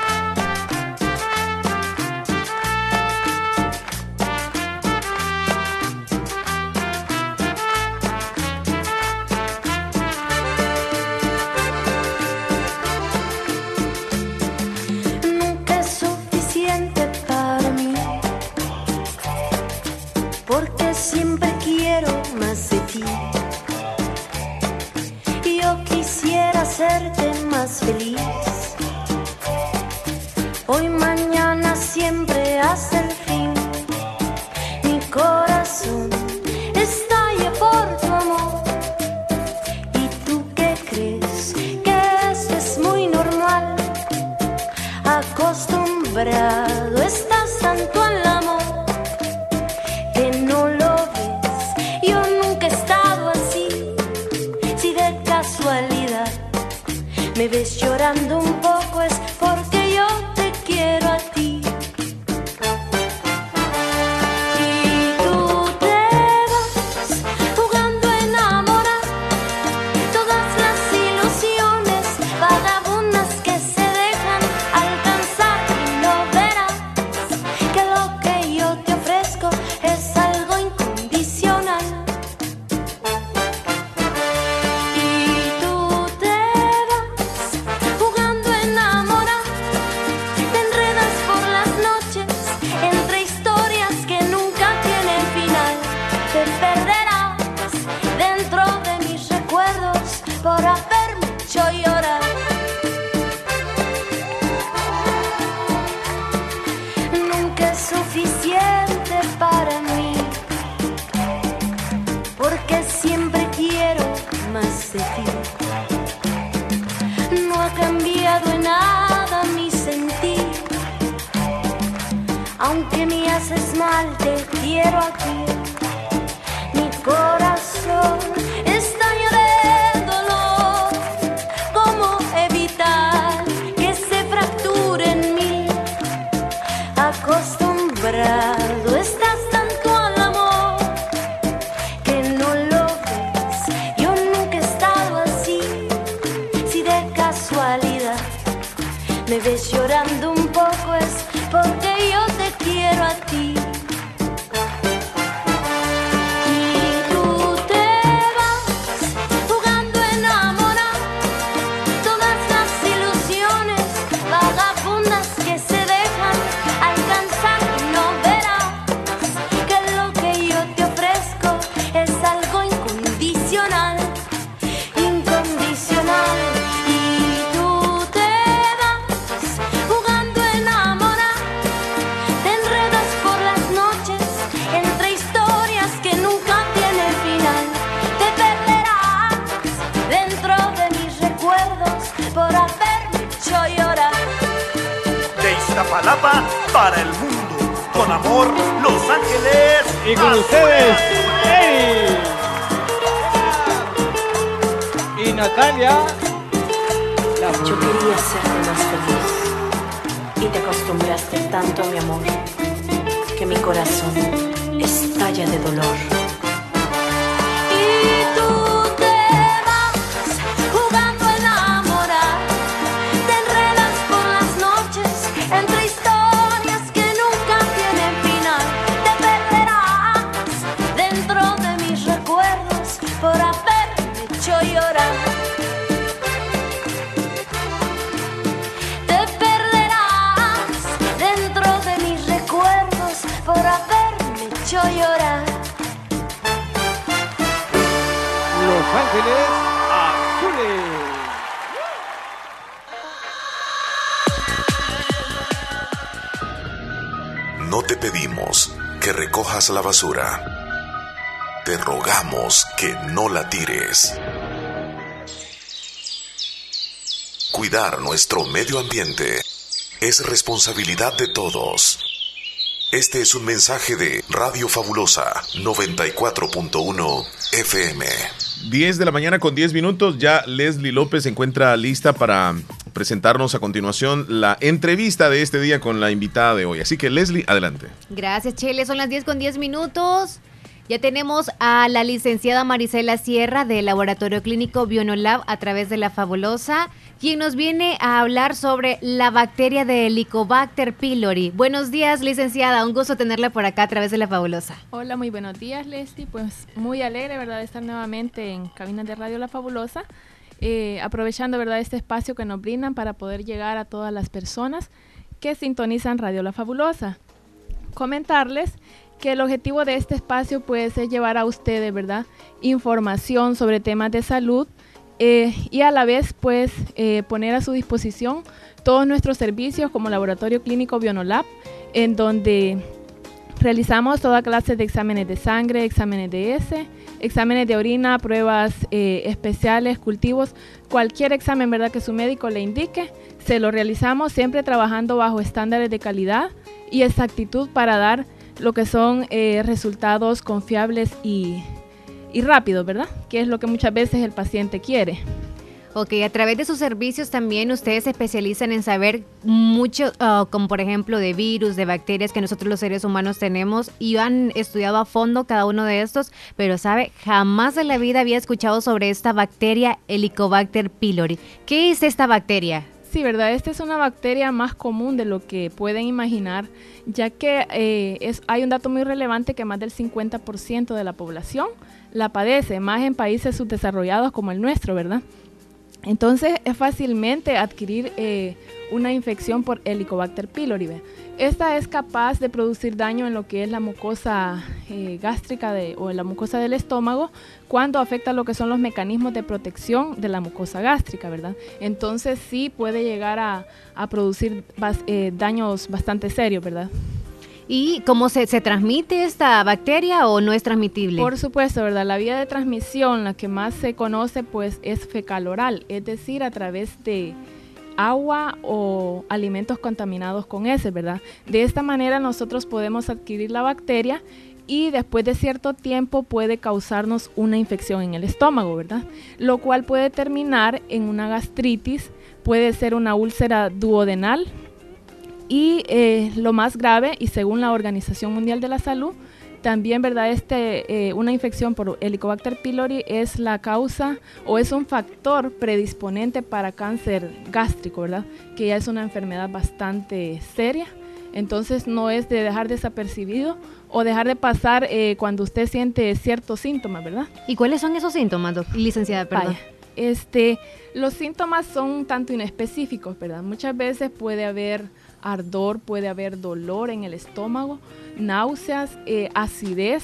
Iztapalapa para el mundo. Con amor, Los Ángeles. Y con ustedes. Y Natalia. Yo quería serte más feliz y te acostumbraste tanto a mi amor que mi corazón estalla de dolor. La basura. Te rogamos que no la tires. Cuidar nuestro medio ambiente es responsabilidad de todos. Este es un mensaje de Radio Fabulosa 94.1 FM. 10 de la mañana con 10 minutos. Ya Leslie López se encuentra lista para presentarnos a continuación la entrevista de este día con la invitada de hoy. Así que Leslie, adelante. Gracias, Chele. Son las 10 con 10 minutos. Ya tenemos a la licenciada Marisela Sierra del Laboratorio Clínico Bionolab a través de la Fabulosa, quien nos viene a hablar sobre la bacteria de Helicobacter pylori. Buenos días, licenciada. Un gusto tenerla por acá a través de la Fabulosa. Hola, muy buenos días, Leslie. Pues muy alegre, ¿verdad?, de estar nuevamente en Cabinas de Radio La Fabulosa, eh, aprovechando, ¿verdad?, este espacio que nos brindan para poder llegar a todas las personas que sintonizan Radio La Fabulosa. Comentarles que el objetivo de este espacio pues es llevar a ustedes, ¿verdad?, información sobre temas de salud eh, y a la vez pues eh, poner a su disposición todos nuestros servicios como Laboratorio Clínico Bionolab, en donde realizamos toda clase de exámenes de sangre, exámenes de S, exámenes de orina, pruebas eh, especiales, cultivos, cualquier examen verdad que su médico le indique, se lo realizamos siempre trabajando bajo estándares de calidad y exactitud para dar lo que son eh, resultados confiables y, y rápidos, ¿verdad? Que es lo que muchas veces el paciente quiere. Ok, a través de sus servicios también ustedes se especializan en saber mucho, ah, como por ejemplo de virus, de bacterias que nosotros los seres humanos tenemos y han estudiado a fondo cada uno de estos, pero sabe, jamás en la vida había escuchado sobre esta bacteria Helicobacter pylori. ¿Qué es esta bacteria? Sí, ¿verdad? Esta es una bacteria más común de lo que pueden imaginar, ya que eh, es, hay un dato muy relevante que más del 50% de la población la padece, más en países subdesarrollados como el nuestro, ¿verdad? Entonces es fácilmente adquirir eh, una infección por Helicobacter pylori. Esta es capaz de producir daño en lo que es la mucosa eh, gástrica de, o en la mucosa del estómago cuando afecta lo que son los mecanismos de protección de la mucosa gástrica, ¿verdad? Entonces sí puede llegar a, producir eh, daños bastante serios, ¿verdad? ¿Y cómo se, se transmite esta bacteria o no es transmitible? Por supuesto, ¿verdad? La vía de transmisión, la que más se conoce, pues es fecal oral, es decir, a través de agua o alimentos contaminados con ese, ¿verdad? De esta manera nosotros podemos adquirir la bacteria y después de cierto tiempo puede causarnos una infección en el estómago, ¿verdad? Lo cual puede terminar en una gastritis, puede ser una úlcera duodenal y eh, lo más grave, y según la Organización Mundial de la Salud, también, ¿verdad? Este, eh, una infección por Helicobacter pylori es la causa o es un factor predisponente para cáncer gástrico, ¿verdad? Que ya es una enfermedad bastante seria. Entonces no es de dejar desapercibido o dejar de pasar eh, cuando usted siente ciertos síntomas, ¿verdad? ¿Y cuáles son esos síntomas, licenciada? Perdón. este, los síntomas son un tanto inespecíficos, ¿verdad? Muchas veces puede haber ardor, puede haber dolor en el estómago, náuseas, eh, acidez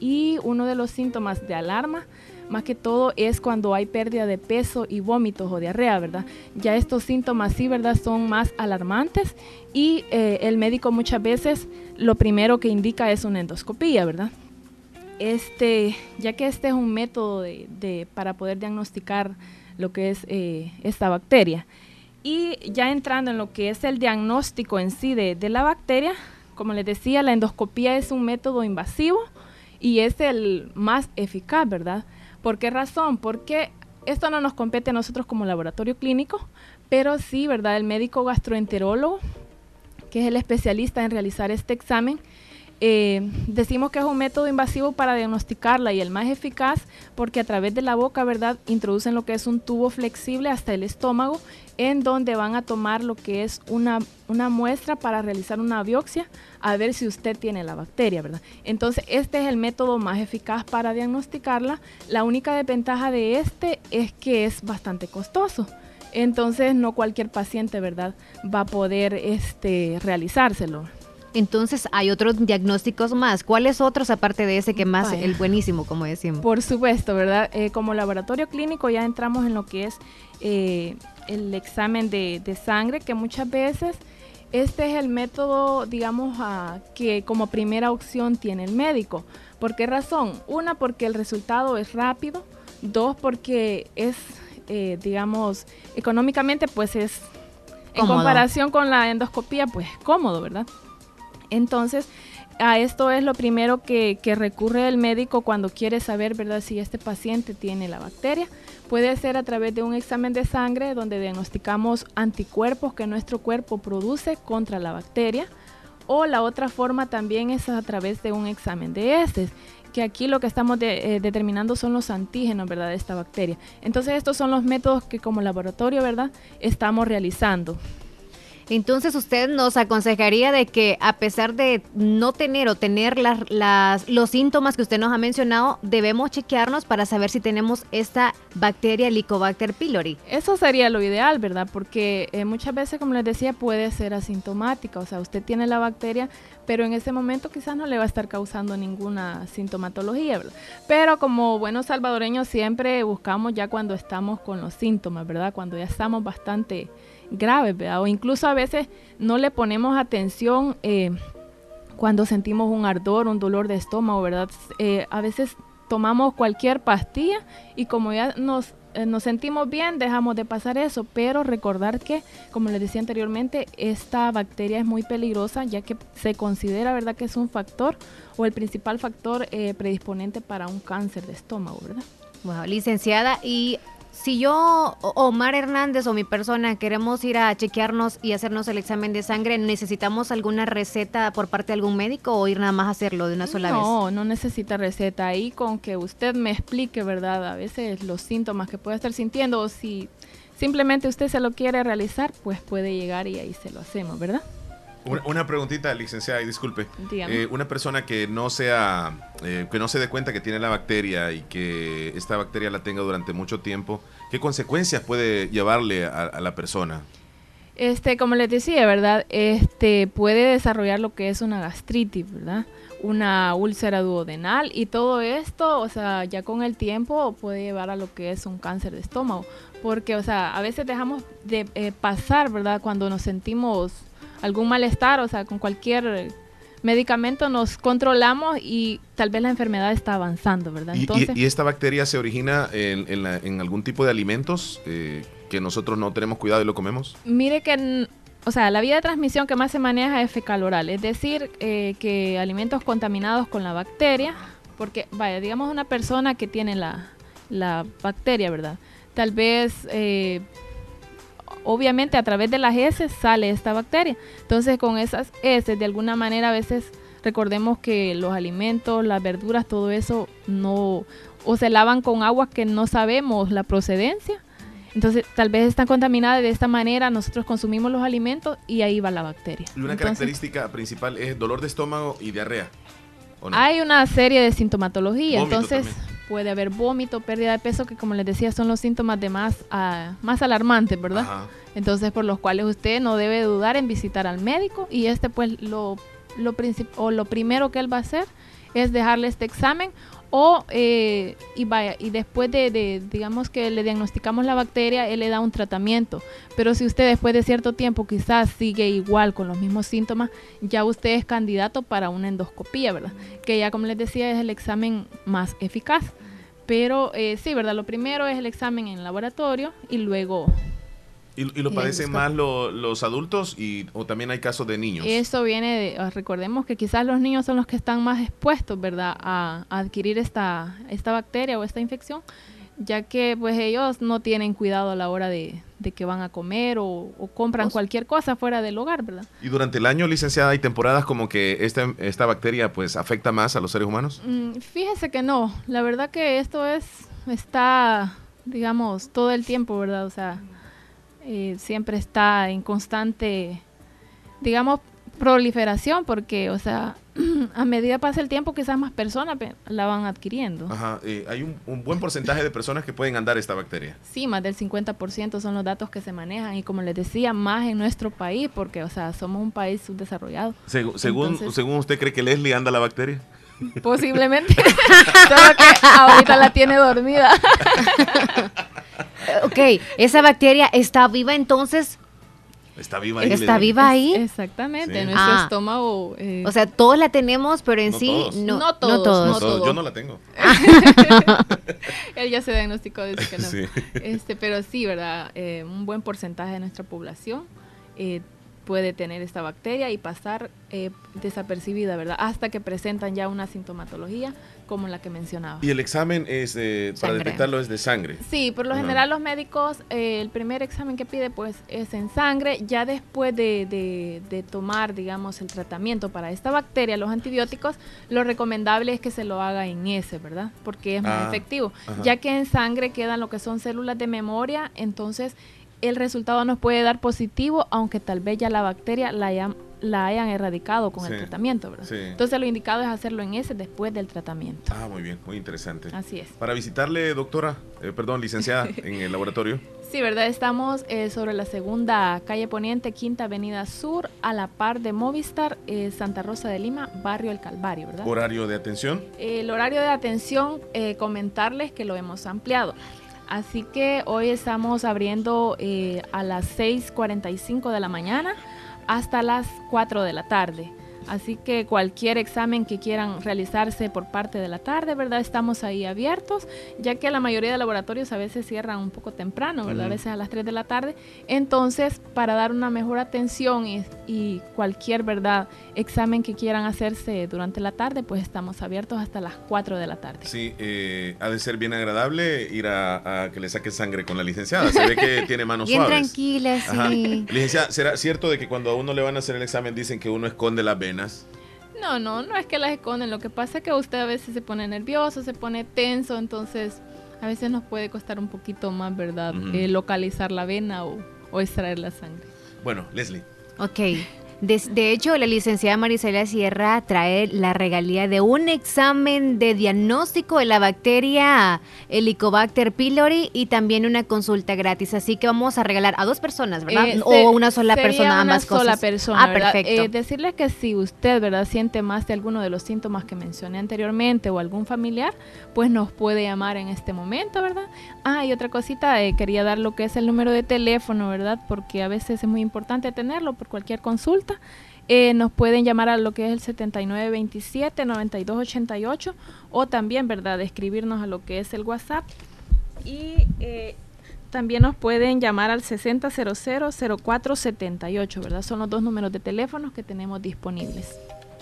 y uno de los síntomas de alarma más que todo es cuando hay pérdida de peso y vómitos o diarrea, ¿verdad? Ya estos síntomas sí, ¿verdad? Son más alarmantes y eh, el médico muchas veces lo primero que indica es una endoscopía, ¿verdad? Este, ya que este es un método de, para poder diagnosticar lo que es eh, esta bacteria. Y ya entrando en lo que es el diagnóstico en sí de, la bacteria, como les decía, la endoscopía es un método invasivo y es el más eficaz, ¿verdad? ¿Por qué razón? Porque esto no nos compete a nosotros como laboratorio clínico, pero sí, ¿verdad? El médico gastroenterólogo, que es el especialista en realizar este examen, eh, decimos que es un método invasivo para diagnosticarla y el más eficaz porque a través de la boca, ¿verdad? Introducen lo que es un tubo flexible hasta el estómago en donde van a tomar lo que es una, muestra para realizar una biopsia a ver si usted tiene la bacteria, ¿verdad? Entonces, este es el método más eficaz para diagnosticarla. La única desventaja de este es que es bastante costoso. Entonces, no cualquier paciente, ¿verdad?, va a poder este, realizárselo. Entonces hay otros diagnósticos más. ¿Cuáles otros aparte de ese que más el buenísimo, como decimos? Por supuesto, ¿verdad? Eh, como laboratorio clínico ya entramos en lo que es eh, el examen de, sangre, que muchas veces este es el método, digamos, que como primera opción tiene el médico. ¿Por qué razón? Una, porque el resultado es rápido. Dos, porque es, eh, digamos, económicamente, pues es, en comparación con la endoscopía, pues cómodo, ¿verdad? Entonces, a esto es lo primero que, recurre el médico cuando quiere saber, ¿verdad?, si este paciente tiene la bacteria. Puede ser a través de un examen de sangre donde diagnosticamos anticuerpos que nuestro cuerpo produce contra la bacteria. O la otra forma también es a través de un examen de heces, que aquí lo que estamos eh, determinando son los antígenos, ¿verdad?, de esta bacteria. Entonces estos son los métodos que como laboratorio, ¿verdad?, estamos realizando. Entonces usted nos aconsejaría de que a pesar de no tener o tener las, los síntomas que usted nos ha mencionado, debemos chequearnos para saber si tenemos esta bacteria Helicobacter pylori. Eso sería lo ideal, ¿verdad? Porque eh, muchas veces, como les decía, puede ser asintomática. O sea, usted tiene la bacteria, pero en ese momento quizás no le va a estar causando ninguna sintomatología, ¿verdad? Pero como buenos salvadoreños siempre buscamos ya cuando estamos con los síntomas, ¿verdad? Cuando ya estamos bastante graves, ¿verdad? O incluso a veces no le ponemos atención eh, cuando sentimos un ardor, un dolor de estómago, ¿verdad? Eh, a veces tomamos cualquier pastilla y como ya nos, eh, nos sentimos bien, dejamos de pasar eso, pero recordar que, como les decía anteriormente, esta bacteria es muy peligrosa ya que se considera, ¿verdad?, que es un factor o el principal factor predisponente para un cáncer de estómago, ¿verdad? Bueno, licenciada, y si yo, Omar Hernández o mi persona, queremos ir a chequearnos y hacernos el examen de sangre, ¿necesitamos alguna receta por parte de algún médico o ir nada más a hacerlo de una sola vez? No, no necesita receta. Ahí con que usted me explique, ¿verdad? A veces los síntomas que puede estar sintiendo o si simplemente usted se lo quiere realizar, pues puede llegar y ahí se lo hacemos, ¿verdad? Una, preguntita, licenciada, y disculpe. Eh, una persona que no sea, eh, que no se dé cuenta que tiene la bacteria y que esta bacteria la tenga durante mucho tiempo, ¿qué consecuencias puede llevarle a, la persona? Este, como les decía, ¿verdad? Este puede desarrollar lo que es una gastritis, ¿verdad? Una úlcera duodenal y todo esto, o sea, ya con el tiempo puede llevar a lo que es un cáncer de estómago, porque, o sea, a veces dejamos de eh, pasar, ¿verdad? Cuando nos sentimos algún malestar, o sea, con cualquier medicamento nos controlamos y tal vez la enfermedad está avanzando, ¿verdad? ¿Y, Entonces, ¿y, esta bacteria se origina en, algún tipo de alimentos? Eh, que nosotros no tenemos cuidado y lo comemos? Mire que, o sea, la vía de transmisión que más se maneja es fecal oral, es decir, eh, que alimentos contaminados con la bacteria, porque, vaya, digamos una persona que tiene la, la bacteria, ¿verdad? Tal vez, eh, obviamente a través de las heces sale esta bacteria. Entonces, con esas heces, de alguna manera, a veces recordemos que los alimentos, las verduras, todo eso no, o se lavan con agua que no sabemos la procedencia. Entonces, tal vez están contaminadas de esta manera, nosotros consumimos los alimentos y ahí va la bacteria. Y una Entonces, característica principal es dolor de estómago y diarrea. Hay una serie de sintomatología, Vómito entonces puede haber vómito, pérdida de peso, que como les decía son los síntomas de más, ah, más alarmantes, ¿verdad? Ajá. Entonces por los cuales usted no debe dudar en visitar al médico y este pues lo, lo, o lo primero que él va a hacer es dejarle este examen o eh, y vaya y después de, digamos que le diagnosticamos la bacteria él le da un tratamiento. Pero si usted después de cierto tiempo quizás sigue igual con los mismos síntomas ya usted es candidato para una endoscopía verdad que ya como les decía es el examen más eficaz. Pero eh, sí verdad lo primero es el examen en laboratorio y luego ¿Y, y lo padecen más lo- los adultos y, o también hay casos de niños? Eso viene de, ah, recordemos que quizás los niños son los que están más expuestos, ¿verdad?, a, a adquirir esta, esta bacteria o esta infección, ya que pues ellos no tienen cuidado a la hora de, de que van a comer o, o compran cualquier cosa fuera del hogar, ¿verdad? Y durante el año, licenciada, hay temporadas como que esta, esta bacteria pues afecta más a los seres humanos. Mm, fíjese que no, la verdad que esto es, está, digamos, todo el tiempo, ¿verdad? O sea, eh, siempre está en constante, digamos, proliferación, porque, o sea, a medida pasa el tiempo, quizás más personas pe- la van adquiriendo. Ajá, eh, hay un, un buen porcentaje de personas que pueden andar esta bacteria. Sí, más del 50% son los datos que se manejan y como les decía, más en nuestro país, porque, o sea, somos un país subdesarrollado. Segu- según, Entonces- según usted cree que Leslie anda la bacteria. Posiblemente. Solo que ahorita la tiene dormida. Ok, esa bacteria está viva entonces. Está viva ahí. ¿Está viva ahí? Exactamente, Sí. nuestro Ah. estómago. eh, O sea, todos la tenemos, pero en No sí todos. no, No todos, no todos. no. Yo no la tengo. Él ya se diagnosticó, dice que no. Sí. Este, pero sí, ¿verdad? Eh, un buen porcentaje de nuestra población eh, puede tener esta bacteria y pasar eh, desapercibida, ¿verdad? Hasta que presentan ya una sintomatología como la que mencionaba. Y el examen es eh, para Sangre. detectarlo es de sangre. Sí, por lo general los médicos, eh, el primer examen que pide pues es en sangre, ya después de, de- de tomar, digamos, el tratamiento para esta bacteria, los antibióticos, lo recomendable es que se lo haga en ese, ¿verdad? Porque es más Ah, efectivo, ya que en sangre quedan lo que son células de memoria, entonces el resultado nos puede dar positivo, aunque tal vez ya la bacteria la hayan, la hayan erradicado con Sí, el tratamiento, ¿verdad? sí. Entonces lo indicado es hacerlo en ese después del tratamiento. Ah, muy bien, muy interesante. Así es. Para visitarle, doctora, eh, perdón, licenciada, en el laboratorio. Sí, ¿verdad? Estamos eh, sobre la segunda calle Poniente, Quinta Avenida Sur, a la par de Movistar, eh, Santa Rosa de Lima, Barrio El Calvario, ¿verdad? Horario de atención. El horario de atención, comentarles que lo hemos ampliado. Así que hoy estamos abriendo eh, a las 6.45 de la mañana hasta las 4 de la tarde. Así que cualquier examen que quieran realizarse por parte de la tarde, ¿verdad? Estamos ahí abiertos, ya que la mayoría de laboratorios a veces cierran un poco temprano, ¿verdad? A Ujú. veces a las 3 de la tarde. Entonces, para dar una mejor atención y, y cualquier, ¿verdad? Examen que quieran hacerse durante la tarde, pues estamos abiertos hasta las 4 de la tarde. Sí, eh, ha de ser bien agradable ir a, a que le saque sangre con la licenciada. Se ve que tiene manos Bien suaves. tranquila, Ajá. sí. Licenciada, ¿será cierto de que cuando a uno le van a hacer el examen dicen que uno esconde las venas? No, no, no es que las esconden. Lo que pasa es que usted a veces se pone nervioso, se pone tenso, entonces a veces nos puede costar un poquito más, ¿verdad? Eh, localizar la vena o, o extraer la sangre. Bueno, Leslie. Ok. De, de hecho, la licenciada Marisela Sierra trae la regalía de un examen de diagnóstico de la bacteria Helicobacter pylori y también una consulta gratis. Así que vamos a regalar a dos personas, ¿verdad? Eh, o una sola sería persona, ambas una sola cosas. persona, Ah, ¿verdad? perfecto. Eh, decirles que si usted, ¿verdad?, siente más de alguno de los síntomas que mencioné anteriormente o algún familiar, pues nos puede llamar en este momento, ¿verdad? Ah, y otra cosita, eh, quería dar lo que es el número de teléfono, ¿verdad? Porque a veces es muy importante tenerlo por cualquier consulta. Eh, nos pueden llamar a lo que es el 7927-9288 o también, ¿verdad?, escribirnos a lo que es el WhatsApp. Y eh, también nos pueden llamar al 6000-0478, ¿verdad? Son los dos números de teléfonos que tenemos disponibles.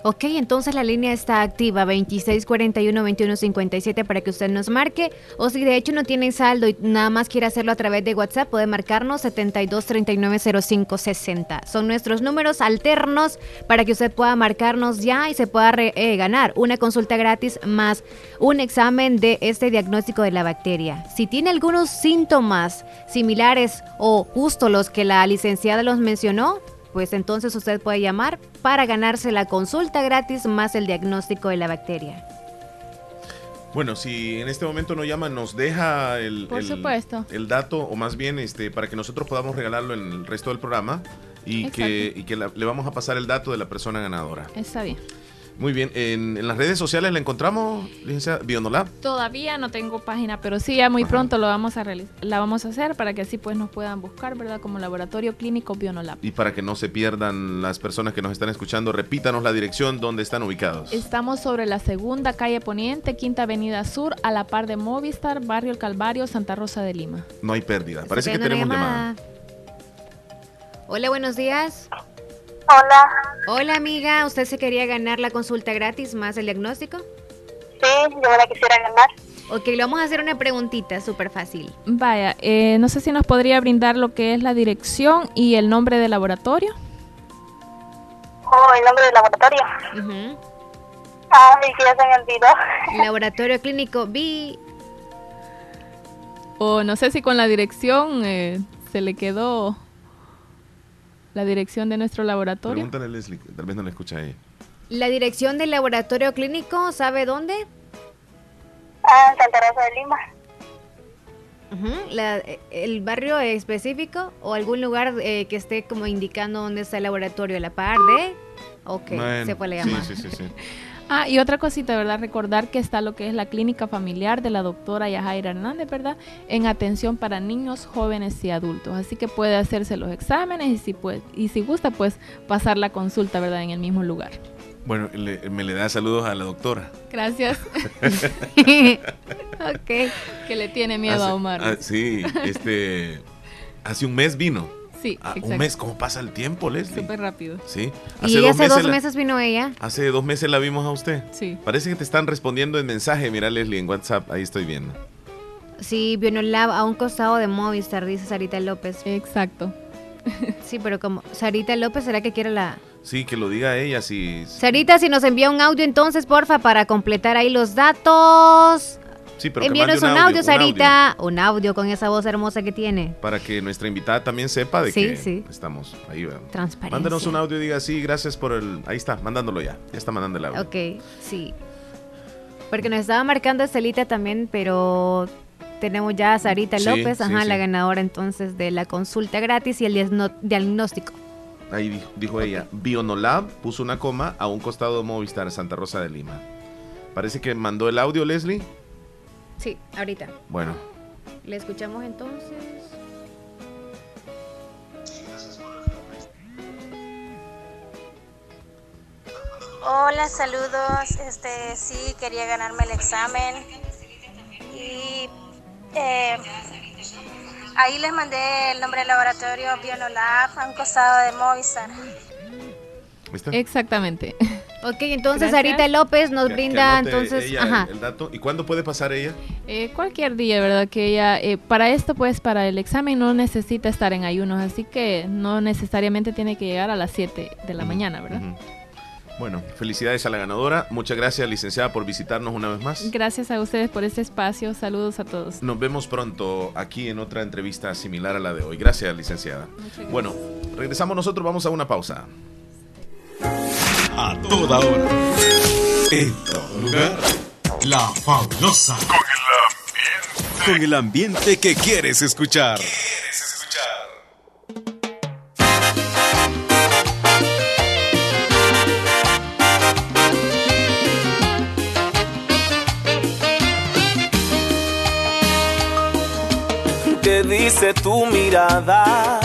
Ok, entonces la línea está activa 2641-2157 para que usted nos marque. O si de hecho no tiene saldo y nada más quiere hacerlo a través de WhatsApp, puede marcarnos 72390560. Son nuestros números alternos para que usted pueda marcarnos ya y se pueda eh, ganar una consulta gratis más un examen de este diagnóstico de la bacteria. Si tiene algunos síntomas similares o justo los que la licenciada los mencionó, pues entonces usted puede llamar para ganarse la consulta gratis más el diagnóstico de la bacteria. Bueno, si en este momento no llama, nos deja el, Por el- supuesto. el dato, o más bien este, para que nosotros podamos regalarlo en el resto del programa y que, y que la- le vamos a pasar el dato de la persona ganadora. Está bien. Muy bien, en, en las redes sociales la encontramos, licenciada Bionolab. Todavía no tengo página, pero sí, ya muy pronto lo vamos a la vamos a hacer para que así pues nos puedan buscar, ¿verdad? Como Laboratorio Clínico Bionolab. Y para que no se pierdan las personas que nos están escuchando, repítanos la dirección donde están ubicados. Estamos sobre la segunda calle Poniente, Quinta Avenida Sur, a la par de Movistar, Barrio El Calvario, Santa Rosa de Lima. No hay pérdida. Parece que tenemos una llamada. Hola, buenos días. Hola. Hola, amiga. ¿Usted se quería ganar la consulta gratis más el diagnóstico? Sí, yo me la quisiera ganar. Ok, le vamos a hacer una preguntita súper fácil. Vaya, eh, no sé si nos podría brindar lo que es la dirección y el nombre del laboratorio. Oh, el nombre del laboratorio. Ay, que ya se me olvidó. Laboratorio Clínico B. O no sé si con la dirección eh, se le quedó la dirección de nuestro laboratorio. Pregúntale a Leslie, tal vez no le escucha ella. La dirección del laboratorio clínico, ¿sabe dónde? Ah, en Santa Rosa de Lima. La- ¿El barrio específico o algún lugar eh, que esté como indicando dónde está el laboratorio? ¿A la par de? Ok, Bueno, se fue la. Sí, sí, sí. Ah, y otra cosita, ¿verdad? Recordar que está lo que es la clínica familiar de la doctora Yajaira Hernández, ¿verdad? En atención para niños, jóvenes y adultos. Así que puede hacerse los exámenes y si, puede, y si gusta, pues pasar la consulta, ¿verdad? En el mismo lugar. Bueno, le- me le da saludos a la doctora. Gracias. ok. Que le tiene miedo Hace- a Omar. ah, sí, este. Hace un mes vino. Sí, Ah, exacto. un mes, ¿cómo pasa el tiempo, Leslie? Súper rápido. Sí. Y hace dos la- meses vino ella. Hace dos meses la vimos a usted. Sí. Parece que te están respondiendo en mensaje. Mira, Leslie, en WhatsApp. Ahí estoy viendo. Sí, Bionolab a un costado de Movistar, dice Sarita López. Exacto. Sí, pero como Sarita López, ¿será que quiere la...? Sí, que lo diga ella. Si, Sarita, si nos envía un audio entonces, porfa, para completar ahí los datos. Sí, pero mande un, audio, Sarita. Un audio con esa voz hermosa que tiene. para que nuestra invitada también sepa de Sí, que sí. estamos ahí. ¿verdad? Transparencia. Mándanos un audio y diga sí, gracias por el. Ahí está, mandándolo ya. Ya está mandando el audio. Ok, sí. Porque nos estaba marcando Estelita también, pero tenemos ya a Sarita Sí, López, ajá, la ganadora entonces de la consulta gratis y el diagnóstico. Ahí dijo, dijo ella, Bionolab puso una coma a un costado de Movistar, Santa Rosa de Lima. Parece que mandó el audio, Leslie. Sí, ahorita. Bueno, Le escuchamos entonces. Hola, saludos. Este, sí, quería ganarme el examen. Y eh, ahí les mandé el nombre del laboratorio Bionolab a un costado de Movistar. Exactamente. Ok, entonces Gracias. Sarita López nos que- brinda entonces, ella ajá. el, el dato. ¿Y cuándo puede pasar ella? Eh, cualquier día, ¿verdad? Que ella, eh, para esto, pues, para el examen no necesita estar en ayunos, así que no necesariamente tiene que llegar a las 7 de la mañana, ¿verdad? Bueno, felicidades a la ganadora. Muchas gracias, licenciada, por visitarnos una vez más. Gracias a ustedes por este espacio. Saludos a todos. Nos vemos pronto aquí en otra entrevista similar a la de hoy. Gracias, licenciada. gracias. Bueno, regresamos nosotros, vamos a una pausa. A toda hora. En todo lugar. La fabulosa. Con el ambiente que quieres escuchar. ¿Qué dice tu mirada?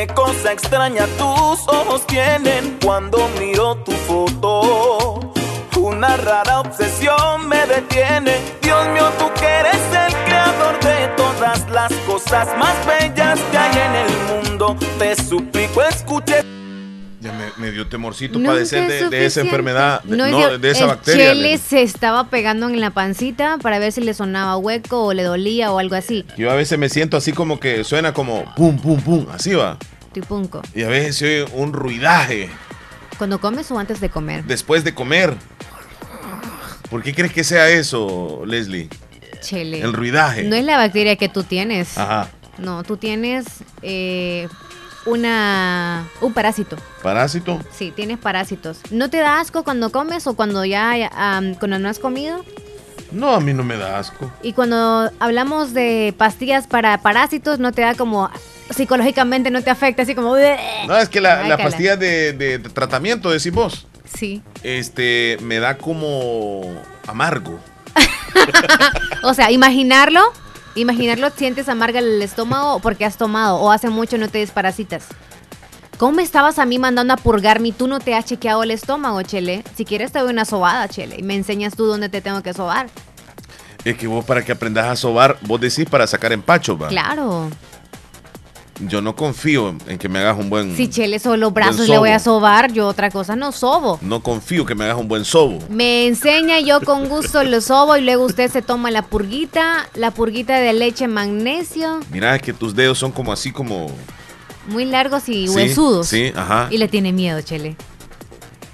¿Qué cosa extraña tus ojos tienen cuando miro tu foto? una rara obsesión me detiene. Dios mío, tú que eres el creador de todas las cosas más bellas que hay en el mundo. Te suplico, escuche. Ya me, me dio temorcito Nunca padecer es de, esa enfermedad, de, No, de esa el bacteria. Chele se estaba pegando en la pancita para ver si le sonaba hueco o le dolía o algo así. Yo a veces me siento así como que suena como pum, pum, pum, así va. Tipunco. Y a veces se oye un ruidaje Cuando comes o antes de comer. después de comer. ¿Por qué crees que sea eso, Leslie? Chele. El ruidaje. No es la bacteria que tú tienes. Ajá. No, tú tienes eh, una un parásito. ¿Parásito? Sí, tienes parásitos. ¿No te da asco cuando comes o cuando ya am, cuando no has comido? No, a mí no me da asco. Y cuando hablamos de pastillas para parásitos, no te da como psicológicamente no te afecta, así como No, es que la, la pastilla de, de tratamiento, decís vos, Sí. este, me da como amargo. O sea, imaginarlo, imaginarlo sientes amarga el estómago porque has tomado o hace mucho no te desparasitas. ¿Cómo me estabas a mí mandando a purgarme y tú no te has chequeado el estómago, Chele? Si quieres te doy una sobada, Chele, y me enseñas tú dónde te tengo que sobar. Es que vos para que aprendas a sobar, vos decís para sacar empacho, va. Claro. Yo no confío en que me hagas un buen... Si Chele solo los brazos le voy a sobar, yo otra cosa no sobo. No confío que me hagas un buen sobo. Me enseña, yo con gusto lo sobo y luego usted se toma la purguita, la purguita de leche magnesio, Mira, es que tus dedos son como así como... muy largos y Sí, huesudos. sí, ajá. Y le tiene miedo, Chele.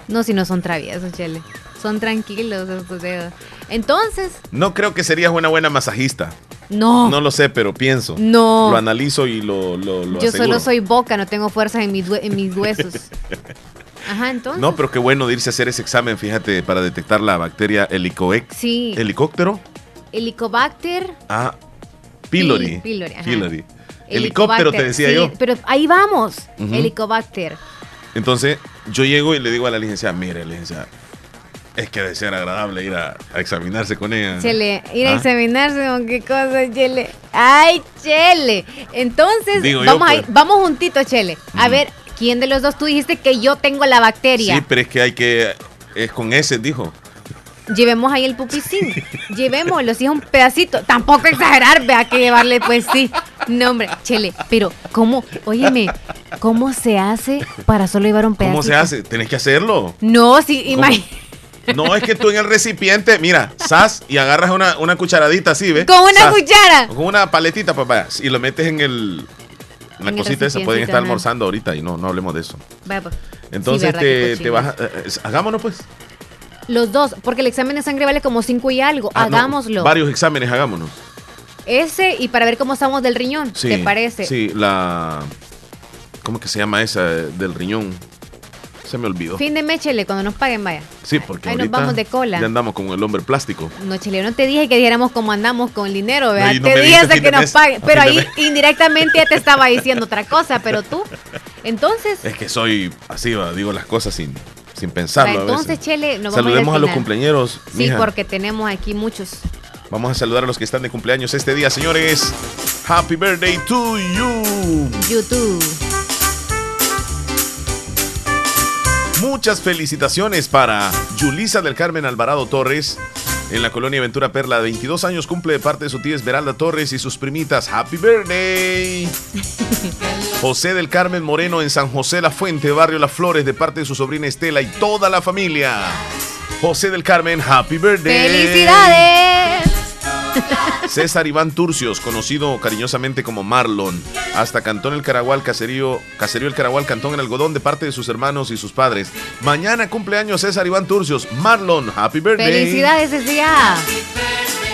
No, si no son traviesos, Chele. Son tranquilos estos dedos. Entonces, No creo que serías una buena masajista. no. No lo sé, pero pienso. No. Lo analizo y lo, lo, lo yo aseguro. solo soy boca, no tengo fuerza en mis, en mis huesos. Ajá, entonces. No, pero qué bueno de irse a hacer ese examen, fíjate, para detectar la bacteria helicoec. Sí. ¿Helicóptero? Helicobacter. Ah, pylori. Pylori, ajá. Pylori. Helicóptero, te decía sí, yo. Pero ahí vamos. Helicobacter. Entonces, yo llego y le digo a la licenciada, mire, licenciada, es que debe ser agradable ir a, a examinarse con ella. Chele, ir a ¿Ah? examinarse con qué cosa, Chele. Ay, Chele. Entonces, Digo yo, vamos, a ir- pues. vamos juntitos, Chele. A ver, ¿quién de los dos tú dijiste que yo tengo la bacteria? Sí, pero es que hay que... Es con ese, dijo. Llevemos ahí el pupicín. Llevémoslo, si es un pedacito. Tampoco exagerar, vea que llevarle, pues sí. No, hombre, Chele, pero ¿cómo? Óyeme, ¿cómo se hace para solo llevar un pedacito? ¿Cómo se hace? Tenés que hacerlo. No, sí, imagínate. No, es que tú en el recipiente, mira, sas y agarras una, una cucharadita así, ¿ves? Con una Sas, cuchara. Con una paletita, papá. Y lo metes en el... en La En cosita esa, pueden estar almorzando ahorita y no, no hablemos de eso. Vaya, pues. Entonces te, te vas eh, eh, hagámonos pues. Los dos, porque el examen de sangre vale como cinco y algo. Ah, no, Hagámoslo. varios exámenes, hagámonos. Ese y para ver cómo estamos del riñón. Sí, ¿Te parece? Sí, la... ¿Cómo que se llama esa eh, del riñón? Se me olvidó. Fin de mes, Chele, cuando nos paguen, vaya. Sí, porque Ahí nos vamos de cola. ya andamos con el hombre plástico. No, Chele, no te dije que dijéramos cómo andamos con el dinero, ¿verdad? y no te dije hasta que nos mes. paguen. A Pero ahí indirectamente ya te estaba diciendo otra cosa, pero tú. Entonces, Es que soy así, digo las cosas sin, sin pensarlo va, a entonces, veces. Chele, nos vamos Saludemos a, a al los cumpleaños. Sí, mija. porque tenemos aquí muchos. Vamos a saludar a los que están de cumpleaños este día, señores. Happy birthday to you. YouTube. Muchas felicitaciones para Yulisa del Carmen Alvarado Torres. En la colonia Ventura Perla, 22 años cumple de parte de su tía Esmeralda Torres y sus primitas. Happy birthday. José del Carmen Moreno en San José La Fuente, barrio Las Flores, de parte de su sobrina Estela y toda la familia. José del Carmen, happy birthday. ¡Felicidades! César Iván Turcios, conocido cariñosamente como Marlon, hasta Cantón El Caragual, caserío, caserío El Caragual, Cantón El Algodón, de parte de sus hermanos y sus padres. Mañana cumpleaños César Iván Turcios. Marlon, happy birthday. ¡Felicidades ese día!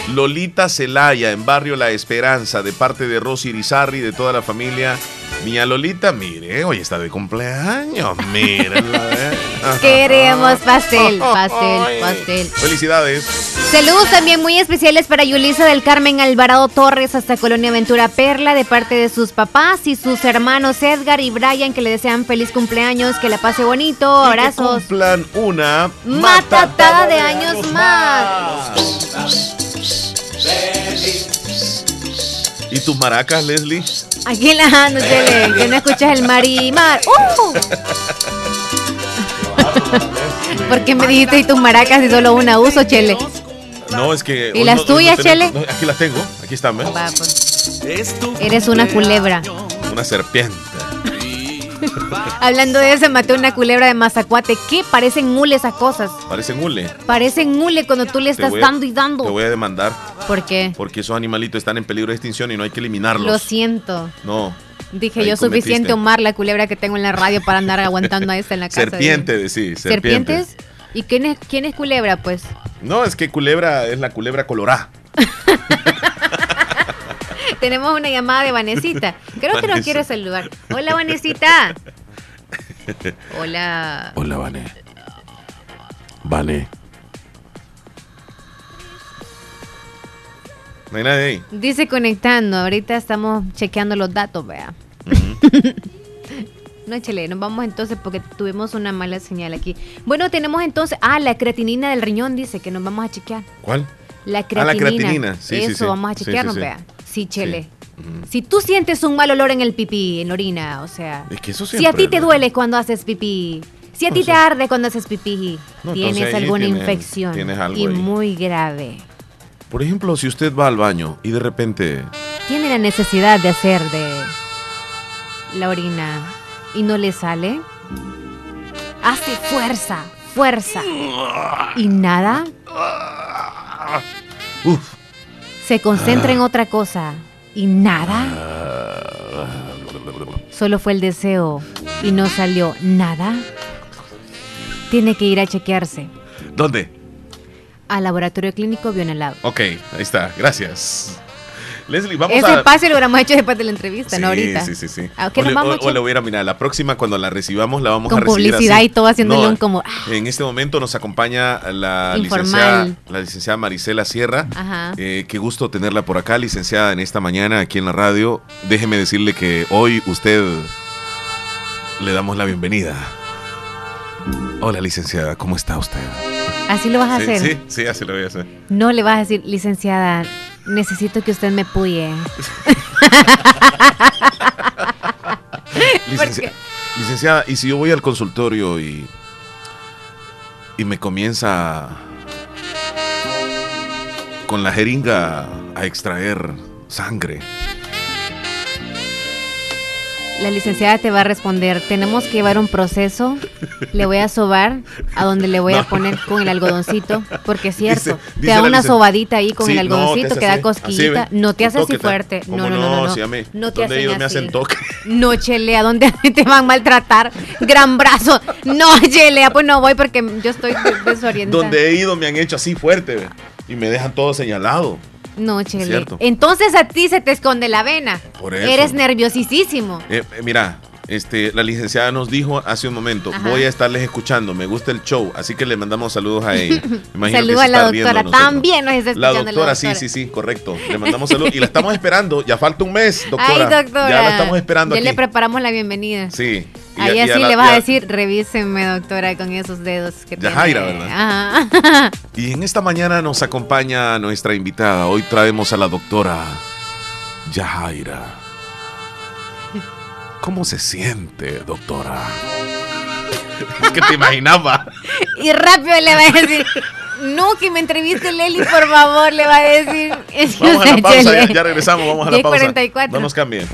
Lolita Celaya, en Barrio La Esperanza, de parte de Rosy Irizarri, de toda la familia. Niña Lolita, mire, hoy está de cumpleaños. Mírenla, ¿eh? Queremos pastel, pastel, pastel. Felicidades. Saludos también muy especiales para Yulisa del Carmen Alvarado Torres hasta Colonia Ventura Perla de parte de sus papás y sus hermanos Edgar y Brian que le desean feliz cumpleaños, que la pase bonito, Y que abrazos. cumplan una Matatada de años más. ¿Y tus maracas, Leslie? Aquí en la ando, Chele, que no escuchas el marimar. ¡Uh! ¿Por qué me dijiste y tus maracas y solo una uso, Chele? No, es que. ¿Y las no- tuyas, no tenemos- Chele? no, aquí las tengo. Aquí están, ¿ves? Va, pues. Eres una culebra. Una serpiente. Hablando de eso, maté una culebra de Mazacuate. ¿Qué? Parecen mule esas cosas. Parecen hule. Parecen mule cuando tú le Te estás a- dando y Te dando. voy a demandar ¿Por qué? porque esos animalitos están en peligro de extinción y no hay que eliminarlos. Lo siento. No. Dije Ahí yo suficiente. Omar, la culebra que tengo en la radio para andar aguantando a esta en la casa. Serpiente, de sí, serpiente. ¿Serpientes? ¿Y quién es, quién es culebra, pues? No, es que culebra es la culebra colorá. Tenemos una llamada de Vanesita. Creo que nos quiere saludar. Hola, Vanesita. Hola. Hola, Vane. Vane. No hay nadie ahí. Dice conectando. Ahorita estamos chequeando los datos, vea. No, chele, nos vamos entonces porque tuvimos una mala señal aquí. Bueno, tenemos entonces. Ah, la creatinina del riñón dice que nos vamos a chequear. ¿Cuál? La Ah, creatinina. la creatinina. Sí, Eso sí, sí. vamos a chequearnos, sí, sí. chele. Si tú sientes un mal olor en el pipí, en la orina, o sea. Es que eso Si a ti te ¿no? duele cuando haces pipí, si a ti te arde cuando haces pipí, No, tienes alguna tienes- infección tienes algo y ahí. muy grave. Por ejemplo, si usted va al baño y de repente. Tiene la necesidad de hacer de la orina y no le sale, hace fuerza, fuerza y nada, Uf. Se concentra en otra cosa y nada, solo fue el deseo y no salió nada, tiene que ir a chequearse ¿Dónde? al laboratorio clínico Bionelab. Ok, ahí está. Gracias. Leslie, vamos Ese a. espacio lo hubiéramos hecho después de la entrevista, no ahorita. Sí, sí, sí. ¿A qué o, nos vamos, o- o le hubiera, mira, la próxima cuando la recibamos la vamos Con a recibir publicidad así. y todo haciéndole No, un como, En este momento nos acompaña la licenciada, la licenciada Marisela Sierra. Ajá. Eh, qué gusto tenerla por acá, licenciada, en esta mañana aquí en la radio. Déjeme decirle que hoy usted le damos la bienvenida. Hola, licenciada, ¿cómo está usted? Así lo vas a sí, hacer. Sí, sí, así lo voy a hacer. No le vas a decir, licenciada, necesito que usted me puye. Licencia- licenciada, ¿y si yo voy al consultorio y, y me comienza con la jeringa a extraer sangre? La licenciada te va a responder, tenemos que llevar un proceso, le voy a sobar a donde le voy a poner con el algodoncito, porque es cierto, Dice- te da una sobadita ahí con Sí, el algodoncito que da así, cosquillita, así, no te hace así fuerte, ¿cómo no, no, no, no, no, sí, a mí. no te ¿Dónde he hacen ido me hacen así. toque? No, Chelea, ¿dónde te van a maltratar? Gran brazo. No, Chelea, pues no voy porque yo estoy des- desorientada. Donde he ido me han hecho así fuerte y me dejan todo señalado. No, Chele. Cierto. Entonces a ti se te esconde la vena. Por eso. Eres nerviosísimo. Eh, eh, mira, este, la licenciada nos dijo hace un momento, Ajá. voy a estarles escuchando, me gusta el show, así que le mandamos saludos a ella. Saludos a la doctora. También nos está La escuchando doctora, sí, sí, sí, correcto. Le mandamos saludos y la estamos esperando. Ya falta un mes, doctora. Ay, doctora. Ya la estamos esperando Ya aquí. le preparamos la bienvenida. Sí. Ahí así le vas a decir, revísenme, doctora, con esos dedos que tiene. Yajaira, ¿verdad? Ajá. Y en esta mañana nos acompaña nuestra invitada. Hoy traemos a la doctora Yajaira. ¿Cómo se siente, doctora? Es que te imaginaba. Y rápido le va a decir, no, que me entreviste Leli, por favor, le va a decir. Vamos a la pausa, ya, regresamos, vamos a la pausa. 10:44. No nos cambien.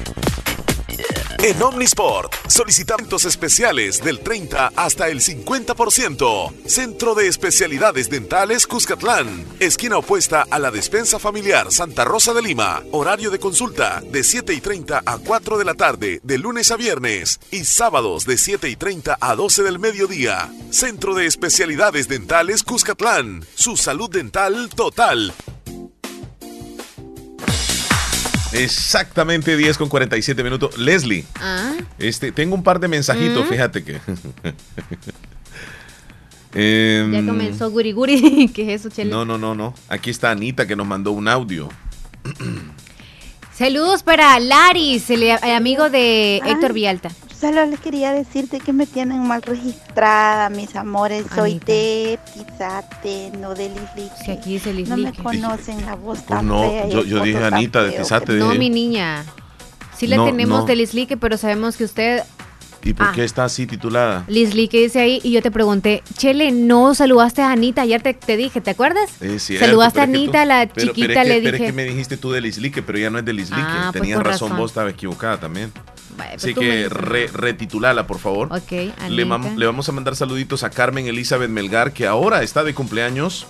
En Omnisport solicitamos especiales del 30 hasta el 50%. Centro de Especialidades Dentales Cuscatlán. Esquina opuesta a la despensa familiar Santa Rosa de Lima. Horario de consulta de 7 y 30 a 4 de la tarde, de lunes a viernes. Y sábados de 7 y 30 a 12 del mediodía. Centro de Especialidades Dentales Cuscatlán. Su salud dental total. Exactamente 10 con 47 minutos. Leslie, Ah, este, tengo un par de mensajitos, Mm. fíjate que. Em, ya comenzó Guri Guri. ¿Qué es eso, Chele? No, no, no, no. Aquí está Anita que nos mandó un audio. Saludos para Laris, el, el amigo de. Héctor Vialta. Solo les quería decirte que me tienen mal registrada, mis amores. Soy Anita. de Tizate, no de Lislique. Si aquí dice No me Lislique. conocen la voz Pues tan no, fea y yo, dije Anita de Tizate. No, dije- mi niña. Sí la No, tenemos no. de Lislique, pero sabemos que usted ¿Y por Ah. qué está así titulada? Lisli, ¿qué dice ahí? Y yo te pregunté, Chele, no saludaste a Anita. Ayer te, te dije, ¿te acuerdas? Es cierto, Saludaste a Anita, tú- la pero- pero chiquita, es que- le Pero es dije. que me dijiste tú de Lislique, pero ella no es de Lislique. Ah, pues Tenías con razón, razón. vos estabas equivocada también. Pues Así que re- retitulala, por favor. Ok, Le, le vamos a mandar saluditos a Carmen Elizabeth Melgar, que ahora está de cumpleaños.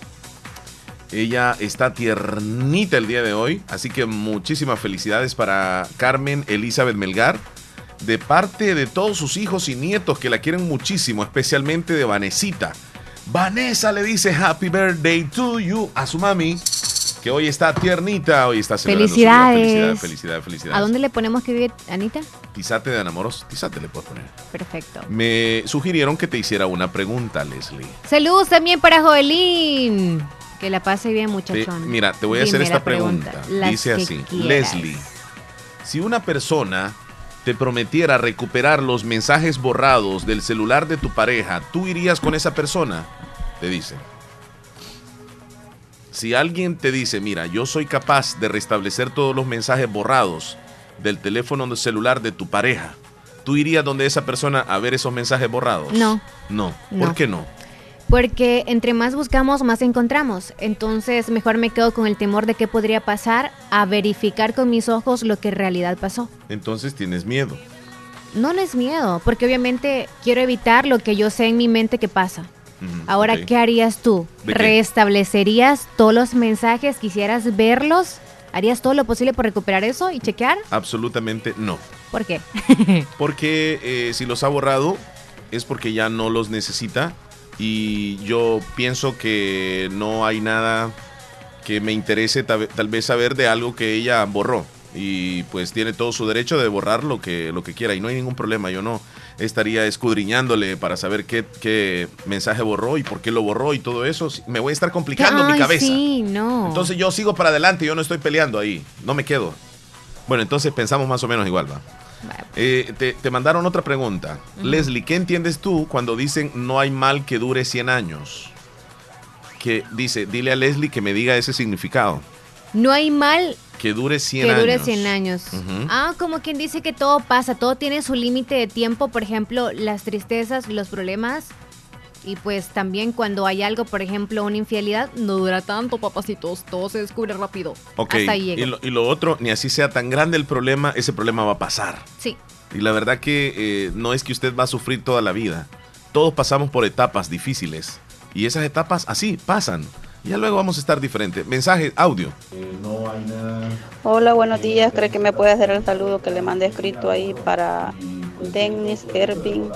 Ella está tiernita el día de hoy, así que muchísimas felicidades para Carmen Elizabeth Melgar, de parte de todos sus hijos y nietos que la quieren muchísimo, especialmente de Vanesita. Vanessa le dice happy birthday to you a su mami, que hoy está tiernita, hoy está celebrando su. Felicidades. Felicidades, felicidades. ¿A dónde le ponemos que vive Anita? Tizate de enamoros, tizate le puedes poner. Perfecto. Me sugirieron que te hiciera una pregunta, Leslie. Saludos también para Joelín. Que la pase bien, Te- muchachón. mira, te voy a hacer esta pregunta, Dice así, quieras. Leslie, si una persona te prometiera recuperar los mensajes borrados del celular de tu pareja, ¿tú irías con esa persona? Te dice. Si alguien te dice, mira, yo soy capaz de restablecer todos los mensajes borrados del teléfono celular de tu pareja, ¿tú irías donde esa persona a ver esos mensajes borrados? No. No. ¿Por qué no? Porque entre más buscamos, más encontramos. Entonces, mejor me quedo con el temor de qué podría pasar a verificar con mis ojos lo que en realidad pasó. Entonces tienes miedo. No no es miedo, porque obviamente quiero evitar lo que yo sé en mi mente que pasa. Ahora. ¿qué harías tú? ¿Restablecerías todos los mensajes? ¿Quisieras verlos? ¿Harías todo lo posible por recuperar eso y chequear? Absolutamente no. ¿Por qué? Porque eh, si los ha borrado es porque ya no los necesita y yo pienso que no hay nada que me interese tal, tal vez saber de algo que ella borró y pues tiene todo su derecho de borrar lo que, lo que quiera y no hay ningún problema, yo no estaría escudriñándole para saber qué, qué mensaje borró y por qué lo borró y todo eso, me voy a estar complicando mi cabeza. Sí, no. Entonces yo sigo para adelante, yo no estoy peleando ahí, no me quedo. Bueno, entonces pensamos más o menos igual, ¿va? Eh, te, te mandaron otra pregunta. Leslie, ¿qué entiendes tú cuando dicen no hay mal que dure 100 años? Que dice, dile a Leslie que me diga ese significado. no hay mal Que dure 100 que años. dure 100 años. Ujú. Ah, como quien dice que todo pasa, todo tiene su límite de tiempo, por ejemplo, las tristezas, los problemas. Y pues también cuando hay algo, por ejemplo, una infidelidad, no dura tanto, papacitos, todo se descubre rápido. Ok, Hasta ahí y llega. lo, y lo otro, ni así sea tan grande el problema, ese problema va a pasar. Sí. Y la verdad que eh, no es que usted va a sufrir toda la vida. Todos pasamos por etapas difíciles. Y esas etapas así pasan. Ya luego vamos a estar diferentes. Mensaje, audio. Hola, buenos días. ¿Cree que me puede hacer el saludo que le mandé escrito ahí para Dennis Ervin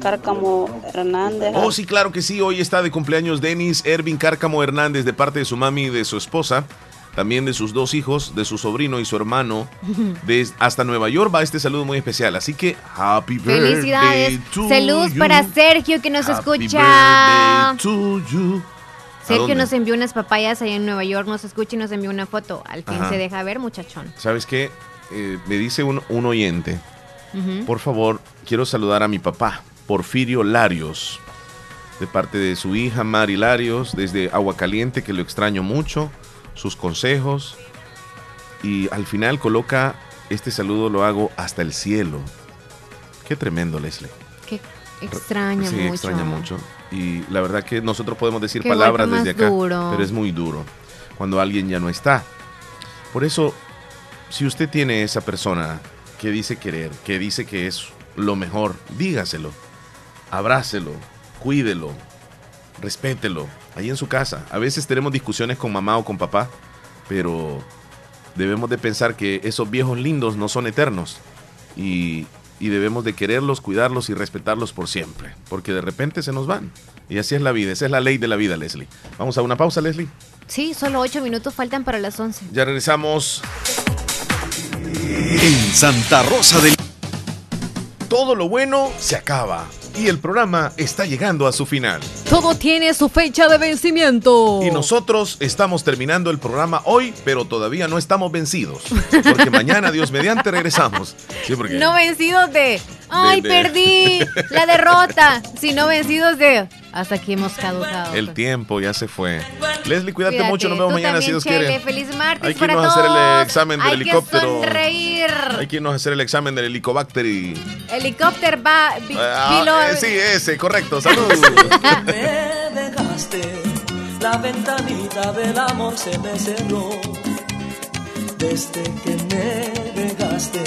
Cárcamo Hernández? Oh, sí, claro que sí. Hoy está de cumpleaños Denis Ervin Cárcamo Hernández de parte de su mami y de su esposa. También de sus dos hijos, de su sobrino y su hermano. De, hasta Nueva York va este saludo muy especial. Así que, happy birthday Felicidades. to Saludos you. para Sergio que nos Happy escucha. birthday to you. ¿A Sergio nos envió unas papayas allá en Nueva York, nos escucha y nos envió una foto. Al fin Ajá. se deja ver, muchachón. ¿Sabes qué? Eh, me dice un, un oyente. Por favor, quiero saludar a mi papá, Porfirio Larios, de parte de su hija Mari Larios, desde Aguacaliente, que lo extraño mucho, sus consejos. Y al final coloca, este saludo lo hago hasta el cielo. Qué tremendo, Leslie. Que extraña sí, mucho. extraña mucho. Y la verdad que nosotros podemos decir Qué palabras desde acá, duro. pero es muy duro cuando alguien ya no está. Por eso, si usted tiene esa persona que dice querer, que dice que es lo mejor, dígaselo, abrácelo, cuídelo, respételo, ahí en su casa. A veces tenemos discusiones con mamá o con papá, pero debemos de pensar que esos viejos lindos no son eternos y, y debemos de quererlos, cuidarlos y respetarlos por siempre, porque de repente se nos van. Y así es la vida, esa es la ley de la vida, Leslie. Vamos a una pausa, Leslie. Sí, solo ocho minutos faltan para las 11. Ya regresamos. En Santa Rosa del Todo lo bueno se acaba y el programa está llegando a su final. Todo tiene su fecha de vencimiento. Y nosotros estamos terminando el programa hoy, pero todavía no estamos vencidos. Porque mañana, Dios mediante, regresamos. Sí, porque No vencidos de. ¡Ay, de- perdí! La derrota. Sino vencidos de. Hasta aquí hemos caducado. El tiempo ya se fue. Leslie, cuídate, Cuídate. mucho. Nos vemos Tú mañana si también, Dios Chele. quiere. Feliz martes Hay que para irnos a hacer el examen del Hay helicóptero. Que sonreír. Hay que irnos a hacer el examen del helicobacter y. Helicóptero va. Ah, eh, sí, ese, correcto. Salud. me dejaste, la ventanita del amor se me cerró. Desde que me dejaste.